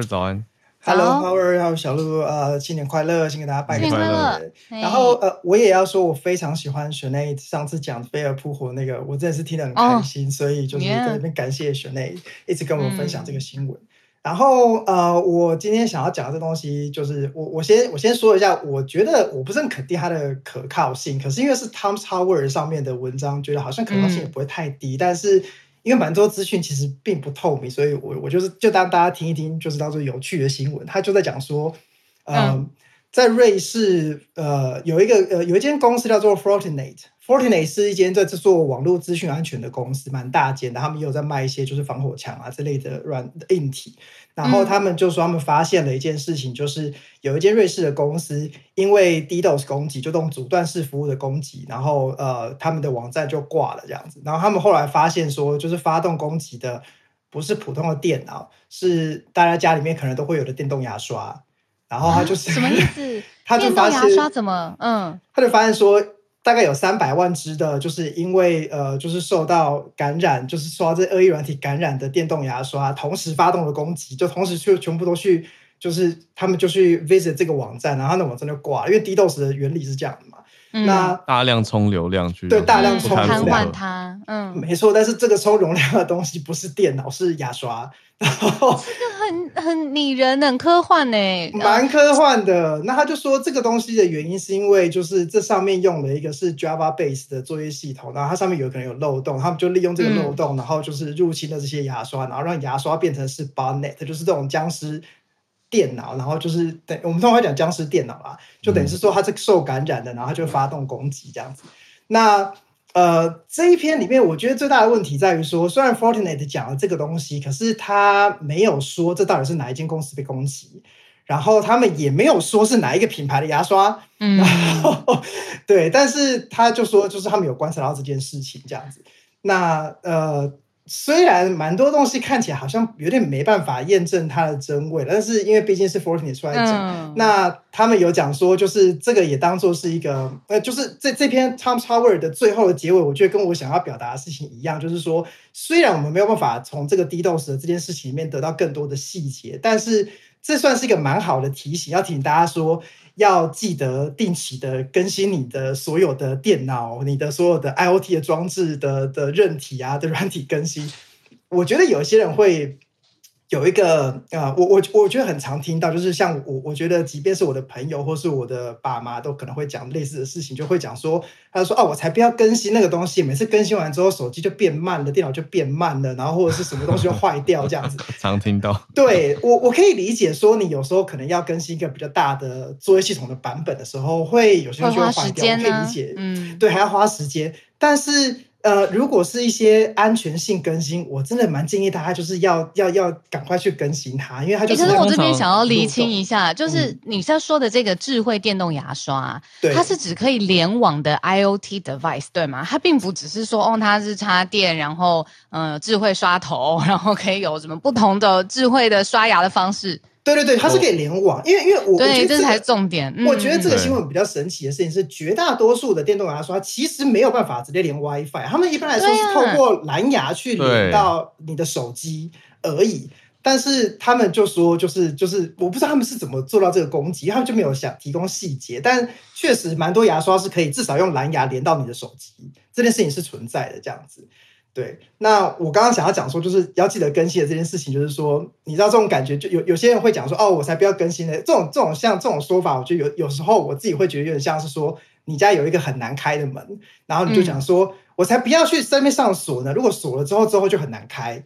早安。Hello，Howard，还有小鹿，呃，新年快乐，先给大家拜个年快乐。然后呃，我也要说，我非常喜欢 Sinead 上次讲飞蛾扑火那个，我真的是听得很开心，oh, 所以就是在这边感谢 Sinead 一直跟我们分享这个新闻。嗯、然后呃，我今天想要讲的这东西，就是我我先我先说一下，我觉得我不是很肯定它的可靠性，可是因为是 Thomson Howard 上面的文章，觉得好像可靠性也不会太低，嗯、但是。因为蛮多资讯其实并不透明，所以我我就是就当大家听一听，就知道这有趣的新闻。他就在讲说，呃、嗯，在瑞士，呃，有一个呃有一间公司叫做 Fortinet。Fortinet 是一间在制作网络资讯安全的公司，蛮大间的。他们也有在卖一些就是防火墙啊之类的软硬体。然后他们就说他们发现了一件事情，就是有一间瑞士的公司因为 DDoS 攻击，就这种阻断式服务的攻击，然后呃他们的网站就挂了这样子。然后他们后来发现说，就是发动攻击的不是普通的电脑，是大家家里面可能都会有的电动牙刷。然后他就是、啊、什么意思？他就发现电动牙刷怎么嗯？他就发现说。大概有三百万只的，就是因为呃，就是受到感染，就是受到这恶意软体感染的电动牙刷，同时发动了攻击，就同时去全部都去，就是他们就去 visit 这个网站，然后那网站就挂了，因为 DDoS 的原理是这样。嗯、那大量充流量去对大量充流量瘫痪它，嗯，没错。但是这个充容量的东西不是电脑，是牙刷。然后这个很很拟人，很科幻呢，蛮科幻的。那他就说这个东西的原因是因为就是这上面用了一个是 Java base 的作业系统，然后它上面有可能有漏洞，他们就利用这个漏洞，嗯、然后就是入侵了这些牙刷，然后让牙刷变成是 botnet，就是这种僵尸。电脑，然后就是等我们通常会讲僵尸电脑啊，就等于是说它是受感染的，然后它就发动攻击这样子。那呃这一篇里面，我觉得最大的问题在于说，虽然 Fortinet 讲了这个东西，可是他没有说这到底是哪一间公司被攻击，然后他们也没有说是哪一个品牌的牙刷，嗯，然后对，但是他就说就是他们有观察到这件事情这样子。那呃。虽然蛮多东西看起来好像有点没办法验证它的真伪，但是因为毕竟是 Fortinet 出来讲，嗯、那他们有讲说，就是这个也当做是一个，呃，就是这这篇 Thomson Howard 的最后的结尾，我觉得跟我想要表达的事情一样，就是说，虽然我们没有办法从这个 DDoS 的这件事情里面得到更多的细节，但是这算是一个蛮好的提醒，要提醒大家说。要记得定期的更新你的所有的电脑，你的所有的 IoT 的装置的的韧体啊的软体更新。我觉得有些人会。有一个啊、呃，我我我觉得很常听到，就是像我，我觉得即便是我的朋友或是我的爸妈，都可能会讲类似的事情，就会讲说，他说啊，我才不要更新那个东西，每次更新完之后，手机就变慢了，电脑就变慢了，然后或者是什么东西就坏掉这样子。常听到。对，我我可以理解说，你有时候可能要更新一个比较大的作业系统的版本的时候，会有些东西会坏掉，我可以理解。嗯，对，还要花时间，但是。呃，如果是一些安全性更新，我真的蛮建议大家就是要要要赶快去更新它，因为它就是。可是我这边想要厘清一下，就是你在说的这个智慧电动牙刷，嗯、它是指可以联网的 IoT device 对吗？它并不只是说哦，它是插电，然后呃智慧刷头，然后可以有什么不同的智慧的刷牙的方式。对对对，它是可以联网，因为因为我对我觉得这，这才是重点。我觉得这个新闻比较神奇的事情是，绝大多数的电动牙刷其实没有办法直接连 WiFi，他们一般来说是透过蓝牙去连到你的手机而已。但是他们就说，就是就是，我不知道他们是怎么做到这个攻击，他们就没有想提供细节。但确实，蛮多牙刷是可以至少用蓝牙连到你的手机，这件事情是存在的，这样子。对，那我刚刚想要讲说，就是要记得更新的这件事情，就是说，你知道这种感觉，就有有些人会讲说，哦，我才不要更新呢。这种这种像这种说法，我觉得有有时候我自己会觉得有点像是说，你家有一个很难开的门，然后你就讲说，嗯、我才不要去身面上锁呢。如果锁了之后，之后就很难开。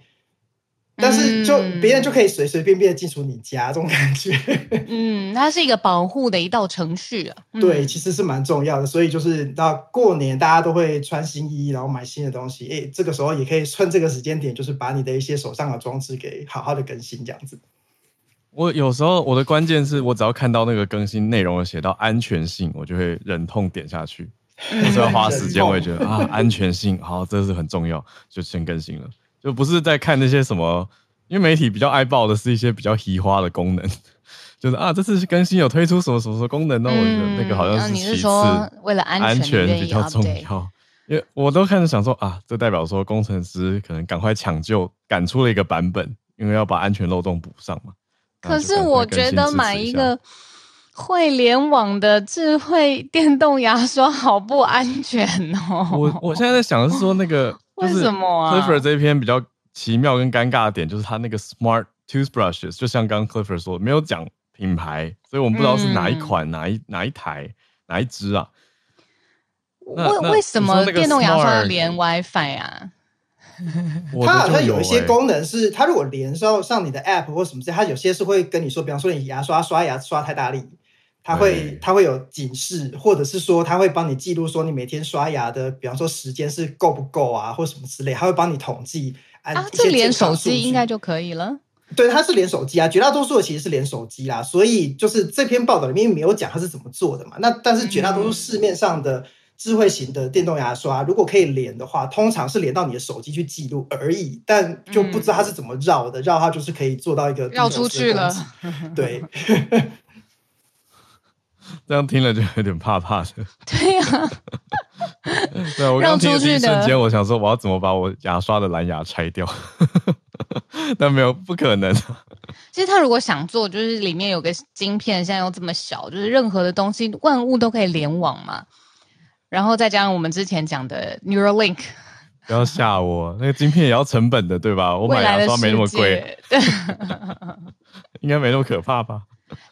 但是就别人就可以随随便便进出你家，这种感觉。嗯，它是一个保护的一道程序啊。嗯、对，其实是蛮重要的。所以就是到过年，大家都会穿新衣，然后买新的东西。哎，这个时候也可以趁这个时间点，就是把你的一些手上的装置给好好的更新，这样子。我有时候我的关键是我只要看到那个更新内容有写到安全性，我就会忍痛点下去。有时候花时间，我也觉得啊，安全性好，这是很重要，就先更新了。就不是在看那些什么，因为媒体比较爱报的是一些比较奇花的功能，就是啊，这次更新有推出什么什么什么功能呢？嗯、我觉得那个好像是其次，你是说为了安全比较重要。因为我都开始想说啊，这代表说工程师可能赶快抢救赶出了一个版本，因为要把安全漏洞补上嘛。可是我觉得买一个会联网的智慧电动牙刷好不安全哦。我我现在在想的是说，那个为什么啊？Clifford 这一篇比较奇妙跟尴尬的点，就是他那个 Smart Toothbrushes，就像刚刚 Clifford 说，没有讲品牌，所以我们不知道是哪一款、嗯、哪一哪一台、哪一支啊？为为什么电动牙刷要连 WiFi 啊？它好像有一些功能是，它如果连上上你的 App 或什么之类，它有些是会跟你说，比方说你牙刷刷牙刷太大力，它会它会有警示，或者是说它会帮你记录说你每天刷牙的，比方说时间是够不够啊，或什么之类，它会帮你统计。啊，这连手机应该就可以了。对，它是连手机啊，绝大多数的其实是连手机啦，所以就是这篇报道里面没有讲它是怎么做的嘛。那但是绝大多数市面上的。嗯智慧型的电动牙刷，如果可以连的话，通常是连到你的手机去记录而已，但就不知道它是怎么绕的。绕、嗯、它就是可以做到一个绕出去了。对，这样听了就有点怕怕的。对呀、啊，对，我刚听的第一瞬间，我想说我要怎么把我牙刷的蓝牙拆掉，但没有，不可能。其实他如果想做，就是里面有个晶片，现在又这么小，就是任何的东西万物都可以联网嘛。然后再加上我们之前讲的 Neuralink，不要吓我，那个晶片也要成本的，对吧？我买牙刷没那么贵，对，应该没那么可怕吧？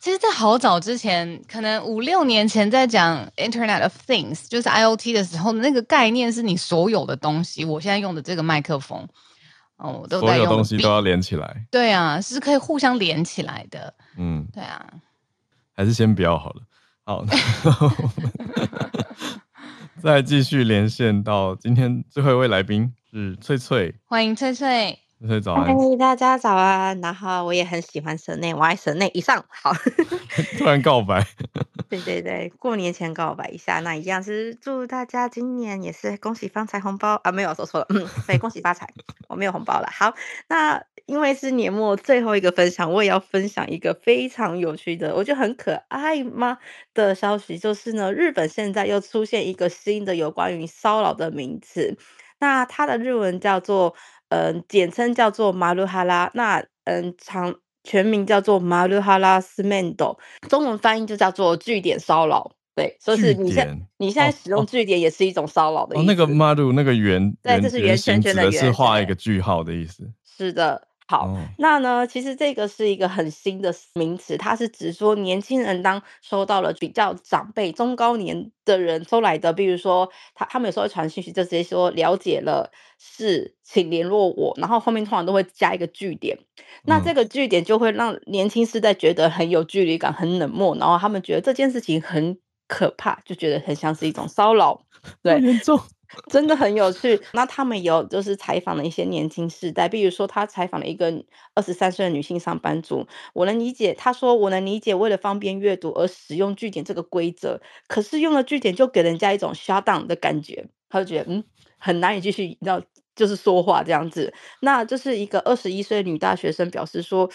其实，在好早之前，可能五六年前，在讲 Internet of Things，就是 IoT 的时候，那个概念是你所有的东西，我现在用的这个麦克风，哦，都所有东西都要连起来，对啊，是可以互相连起来的，嗯，对啊，还是先不要好了，好。再继续连线到今天最后一位来宾是翠翠，欢迎翠翠。嗨，大家早安。然后我也很喜欢神内，我爱神内。以上好，突然告白，对对对，过年前告白一下，那一样是祝大家今年也是恭喜发财红包啊，没有说错了，嗯，对，恭喜发财，我没有红包了。好，那因为是年末最后一个分享，我也要分享一个非常有趣的，我觉得很可爱吗的消息，就是呢，日本现在又出现一个新的有关于骚扰的名词，那它的日文叫做。嗯，简称叫做马鲁哈拉，那嗯，长全名叫做马鲁哈拉斯曼斗，中文翻译就叫做据点骚扰。对，所以是你现你现在使用据点也是一种骚扰的意思。哦，那个马鲁那个圆，对，这是圆圈圈的圆，是画一个句号的意思。是的。好，那呢，其实这个是一个很新的名词，它是指说年轻人当收到了比较长辈、中高年的人收来的，比如说他他们有时候会传讯息，就直接说了解了，是请联络我，然后后面通常都会加一个句点，那这个句点就会让年轻世代觉得很有距离感、很冷漠，然后他们觉得这件事情很可怕，就觉得很像是一种骚扰，对，严重。真的很有趣。那他们有就是采访了一些年轻世代，比如说他采访了一个二十三岁的女性上班族。我能理解，他说我能理解为了方便阅读而使用句点这个规则，可是用了句点就给人家一种 shut down 的感觉，他就觉得嗯很难以继续要就是说话这样子。那就是一个二十一岁的女大学生表示说，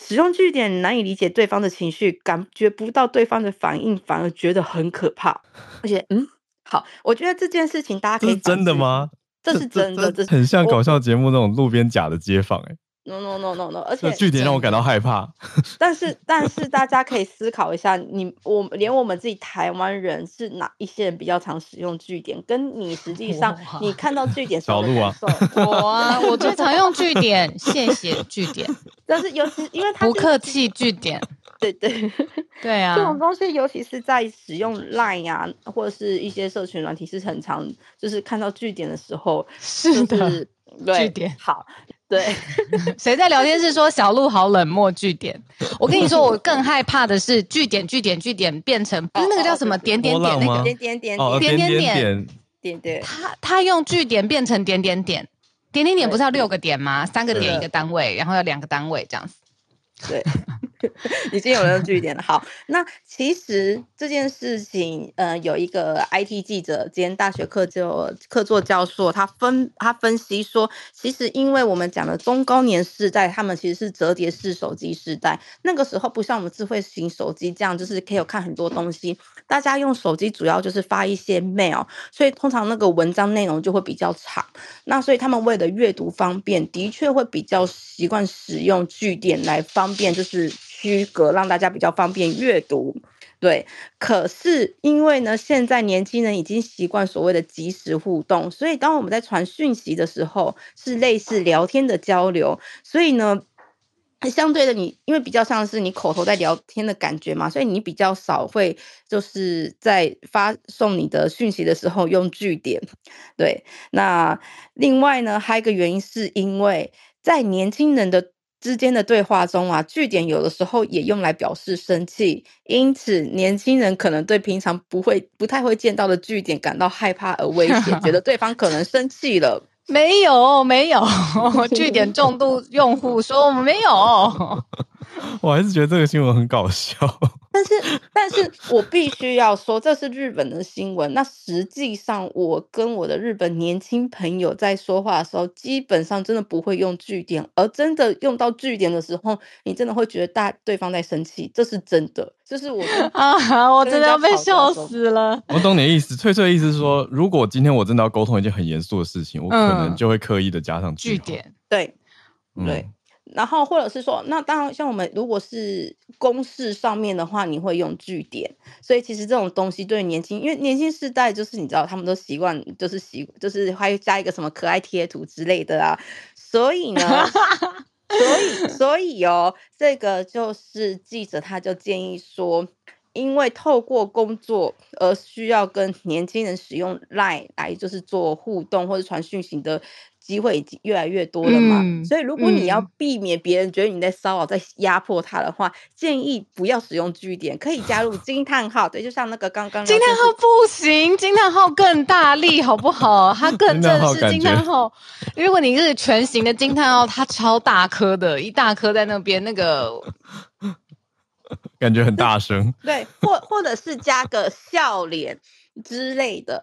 使用句点难以理解对方的情绪，感觉不到对方的反应，反而觉得很可怕，而且嗯。好，我觉得这件事情大家可以。是真的吗？这是真的，这，这，这很像搞笑节目那种路边假的街访哎。No no no no no，而且句点让我感到害怕。但是但是大家可以思考一下，你我连我们自己台湾人是哪一些人比较常使用句点？跟你实际上你看到句点？小路啊，我啊，我最常用句点，谢谢句点。但是尤其因为他不客气句点，对对 对啊，这种东西尤其是在使用 Line 呀、啊、或者是一些社群软体是很常，就是看到句点的时候，是的，就是、对句点好。对，谁在聊天室说小鹿好冷漠？句点，我跟你说，我更害怕的是句点，句点，句点变成不是那个叫什么点点点那个点点点点点点点点，他他用句点变成点点点，点点点不是要六个点吗？三个点一个单位，然后要两个单位这样子。对，已经有人用句点了。好，那其实这件事情，呃，有一个 IT 记者兼大学课就客座教授，他分他分析说，其实因为我们讲的中高年世代，他们其实是折叠式手机时代，那个时候不像我们智慧型手机这样，就是可以有看很多东西。大家用手机主要就是发一些 mail，所以通常那个文章内容就会比较长。那所以他们为了阅读方便，的确会比较习惯使用句点来方便，就是区隔，让大家比较方便阅读。对，可是因为呢，现在年轻人已经习惯所谓的即时互动，所以当我们在传讯息的时候，是类似聊天的交流，所以呢。相对的，你因为比较像是你口头在聊天的感觉嘛，所以你比较少会就是在发送你的讯息的时候用句点。对，那另外呢，还有一个原因是因为在年轻人的之间的对话中啊，句点有的时候也用来表示生气，因此年轻人可能对平常不会不太会见到的句点感到害怕而威胁，觉得对方可能生气了。没有没有，据点重度用户说我们没有，我还是觉得这个新闻很搞笑。但是，但是我必须要说，这是日本的新闻。那实际上，我跟我的日本年轻朋友在说话的时候，基本上真的不会用句点，而真的用到句点的时候，你真的会觉得大对方在生气，这是真的。就是我啊，我真的要被笑死了。我懂你的意思，翠翠的意思是说，如果今天我真的要沟通一件很严肃的事情，我可能就会刻意的加上句点。对，对。然后，或者是说，那当然，像我们如果是公式上面的话，你会用句点。所以，其实这种东西对年轻，因为年轻世代就是你知道，他们都习惯就是习，就是还加一个什么可爱贴图之类的啊。所以呢，所以所以哦，这个就是记者他就建议说，因为透过工作而需要跟年轻人使用 LINE 来就是做互动或者传讯息的。机会已经越来越多了嘛，嗯、所以如果你要避免别人觉得你在骚扰、在压迫他的话，嗯、建议不要使用句点，可以加入惊叹号。对，就像那个刚刚惊叹号不行，惊叹号更大力，好不好？它 更正式惊叹号。如果你是全形的惊叹号，它超大颗的，一大颗在那边，那个 感觉很大声。对，或或者是加个笑脸之类的，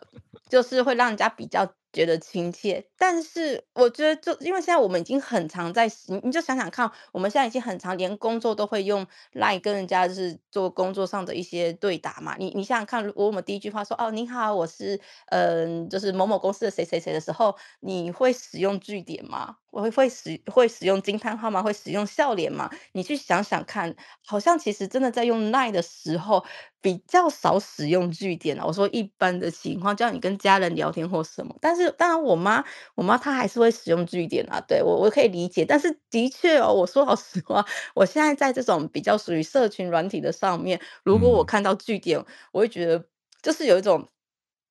就是会让人家比较。觉得亲切，但是我觉得就因为现在我们已经很常在，你你就想想看，我们现在已经很常连工作都会用 LINE 跟人家就是做工作上的一些对答嘛。你你想想看，如果我们第一句话说哦，你好，我是嗯、就是某某公司的谁谁谁的时候，你会使用句点吗？我会会使会使用惊叹号吗？会使用笑脸吗？你去想想看，好像其实真的在用 LINE 的时候比较少使用句点啊。我说一般的情况，叫你跟家人聊天或什么。但是当然，我妈我妈她还是会使用句点啊。对，我我可以理解。但是的确哦，我说老实话，我现在在这种比较属于社群软体的上面，如果我看到句点，嗯、我会觉得就是有一种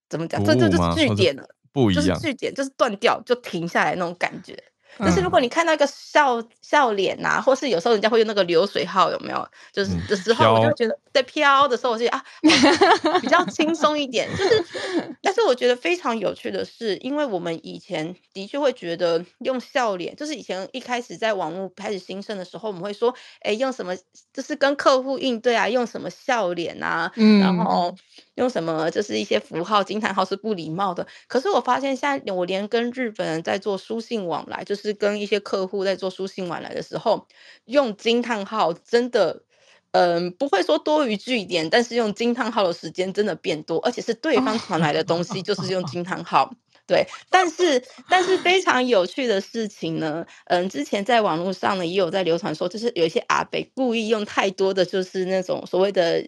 怎么讲，这这就是句点了，不一样，就是句点，就是断掉就停下来那种感觉。就是如果你看到一个笑笑脸呐、啊，或是有时候人家会用那个流水号，有没有？就是的时候，我就觉得在飘的时候，我就啊，比较轻松一点。就是，但是我觉得非常有趣的是，因为我们以前的确会觉得用笑脸，就是以前一开始在网络开始兴盛的时候，我们会说，哎，用什么？就是跟客户应对啊，用什么笑脸啊？嗯，然后。用什么就是一些符号、惊叹号是不礼貌的。可是我发现现在我连跟日本人在做书信往来，就是跟一些客户在做书信往来的时候，用惊叹号真的，嗯、呃，不会说多余句点，但是用惊叹号的时间真的变多，而且是对方传来的东西就是用惊叹号。对，但是但是非常有趣的事情呢，嗯，之前在网络上呢也有在流传说，就是有一些阿北故意用太多的就是那种所谓的。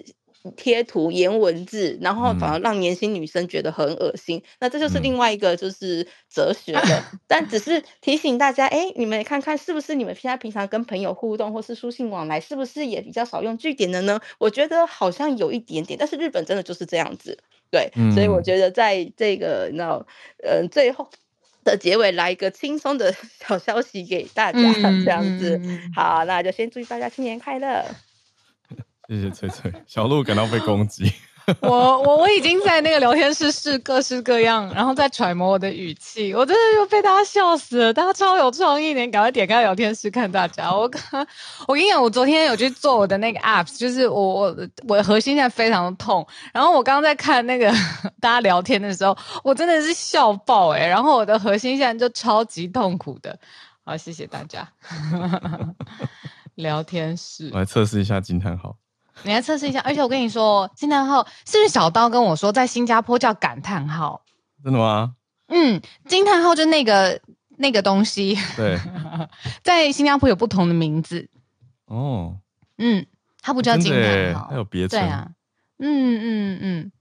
贴图、言文字，然后反而让年轻女生觉得很恶心。嗯、那这就是另外一个就是哲学的，嗯、但只是提醒大家，哎，你们看看是不是你们现在平常跟朋友互动或是书信往来，是不是也比较少用句点的呢？我觉得好像有一点点，但是日本真的就是这样子，对，嗯、所以我觉得在这个你知道，嗯，最后的结尾来一个轻松的 小消息给大家，嗯、这样子，好，那就先祝大家新年快乐。谢谢翠翠，小鹿感到被攻击。我我我已经在那个聊天室试各式各样，然后在揣摩我的语气，我真的就被大家笑死了。大家超有创意，你赶快点开聊天室看大家。我刚我跟你讲，我昨天有去做我的那个 apps，就是我我我的核心现在非常的痛。然后我刚刚在看那个 大家聊天的时候，我真的是笑爆诶、欸。然后我的核心现在就超级痛苦的。好，谢谢大家。聊天室，我来测试一下惊叹号。你来测试一下，而且我跟你说，惊叹号是不是小刀跟我说，在新加坡叫感叹号？真的吗？嗯，惊叹号就那个那个东西。对，在新加坡有不同的名字。哦，嗯，它不叫惊叹号，它有别称。对啊，嗯嗯嗯，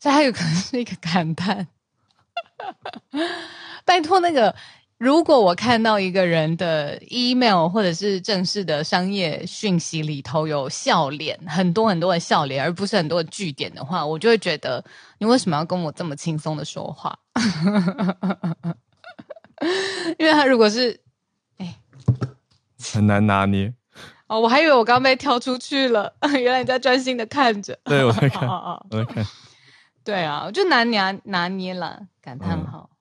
这还有可能是一个感叹。拜托那个。如果我看到一个人的 email 或者是正式的商业讯息里头有笑脸，很多很多的笑脸，而不是很多的句点的话，我就会觉得你为什么要跟我这么轻松的说话？因为他如果是，哎，很难拿捏。哦，我还以为我刚被挑出去了，原来你在专心的看着。对，我在看，我在看。对啊，我就难拿拿捏了，感叹号。嗯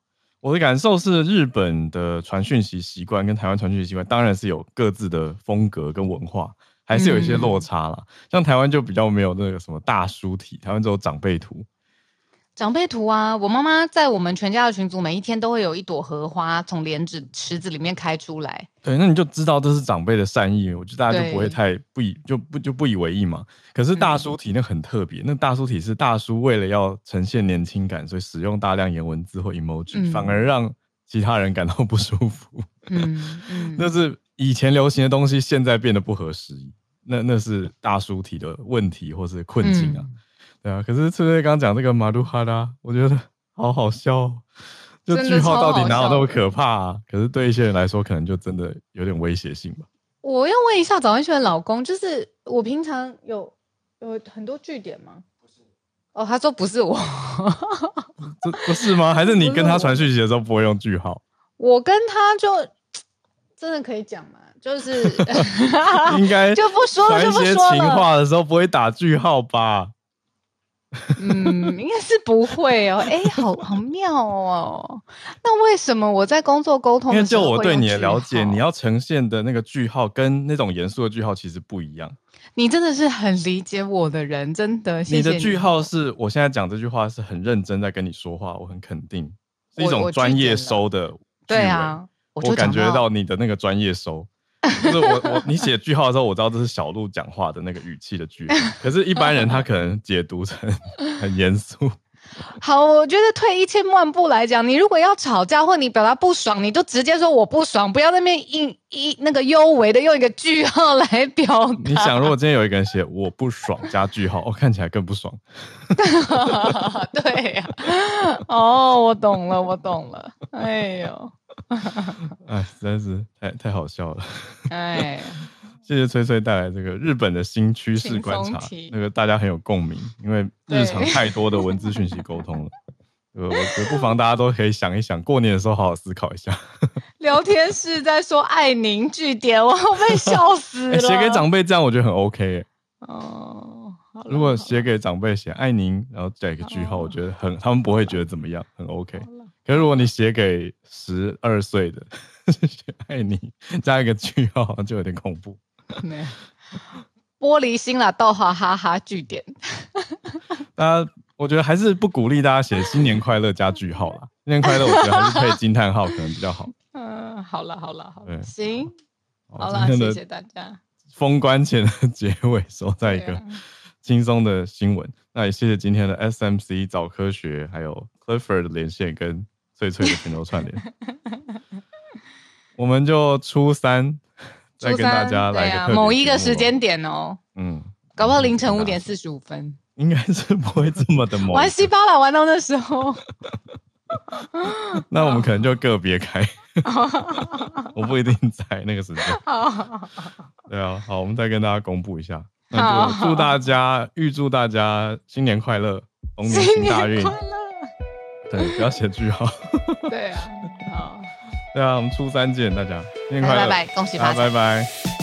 我的感受是，日本的传讯息习惯跟台湾传讯息习惯当然是有各自的风格跟文化，还是有一些落差啦。嗯、像台湾就比较没有那个什么大书体，台湾只有长辈图。长辈图啊！我妈妈在我们全家的群组，每一天都会有一朵荷花从莲子池子里面开出来。对，那你就知道这是长辈的善意，我觉得大家就不会太不以就不就不以为意嘛。可是大叔体那很特别，嗯、那大叔体是大叔为了要呈现年轻感，所以使用大量颜文字或 emoji，、嗯、反而让其他人感到不舒服。嗯嗯，那是以前流行的东西，现在变得不合时宜。那那是大叔体的问题或是困境啊。嗯对啊，可是翠翠刚刚讲这个马路哈拉，我觉得好好笑哦。就句号到底哪有那么可怕啊？可是对一些人来说，可能就真的有点威胁性吧。我要问一下早安轩的老公，就是我平常有有很多句点吗？不是。哦，他说不是我。这不是吗？还是你跟他传讯息的时候不会用句号？我，跟他就 真的可以讲吗？就是应该就不说了，传一些情话的时候不会打句号吧？嗯，应该是不会哦。哎、欸，好好妙哦。那为什么我在工作沟通？因为就我对你的了解，你要呈现的那个句号跟那种严肃的句号其实不一样。你真的是很理解我的人，真的。你，你的句号是我现在讲这句话是很认真在跟你说话，我很肯定，是一种专业收的。对啊，我，我感觉到你的那个专业收。就是我我你写句号的时候，我知道这是小鹿讲话的那个语气的句号，可是，一般人他可能解读成很严肃。好，我觉得退一千万步来讲，你如果要吵架或你表达不爽，你就直接说我不爽，不要在那边一一那个幽微的用一个句号来表达。你想，如果今天有一个人写我不爽加句号，我、哦、看起来更不爽。对呀、啊，哦，我懂了，我懂了。哎呦。哎，实在是太太好笑了！哎，谢谢崔崔带来这个日本的新趋势观察，那个大家很有共鸣，因为日常太多的文字讯息沟通了。呃，我觉得不妨大家都可以想一想，过年的时候好好思考一下。聊天室在说爱您句点，我被笑死了。写、欸、给长辈这样我觉得很 OK、欸。哦，如果写给长辈写爱您，然后加一个句号，我觉得很他们不会觉得怎么样，很 OK。可是如果你写给十二岁的，爱你加一个句号，就有点恐怖。没有，玻璃心啦，逗号哈哈句点。大家，我觉得还是不鼓励大家写新年快乐加句号啦。新年快乐，我觉得还是配惊叹号可能比较好。嗯，好了好了好了，行，好了，谢谢大家。封关前的结尾，收在一个轻松的新闻。那也谢谢今天的 SMC 早科学，还有 Clifford 的连线跟。脆脆的拳头串联，我们就初三再跟大家来个、啊、某一个时间点哦，嗯，搞不好凌晨五点四十五分，应该是不会这么的 猛。玩西巴了玩到那时候，那我们可能就个别开，我不一定在那个时间。对啊，好，我们再跟大家公布一下，那就祝大家预祝大家新年快乐，龙年行大运。对，不要写句号。对啊，好。对啊，我们初三见，大家新年快乐，拜拜，恭喜发财，拜拜。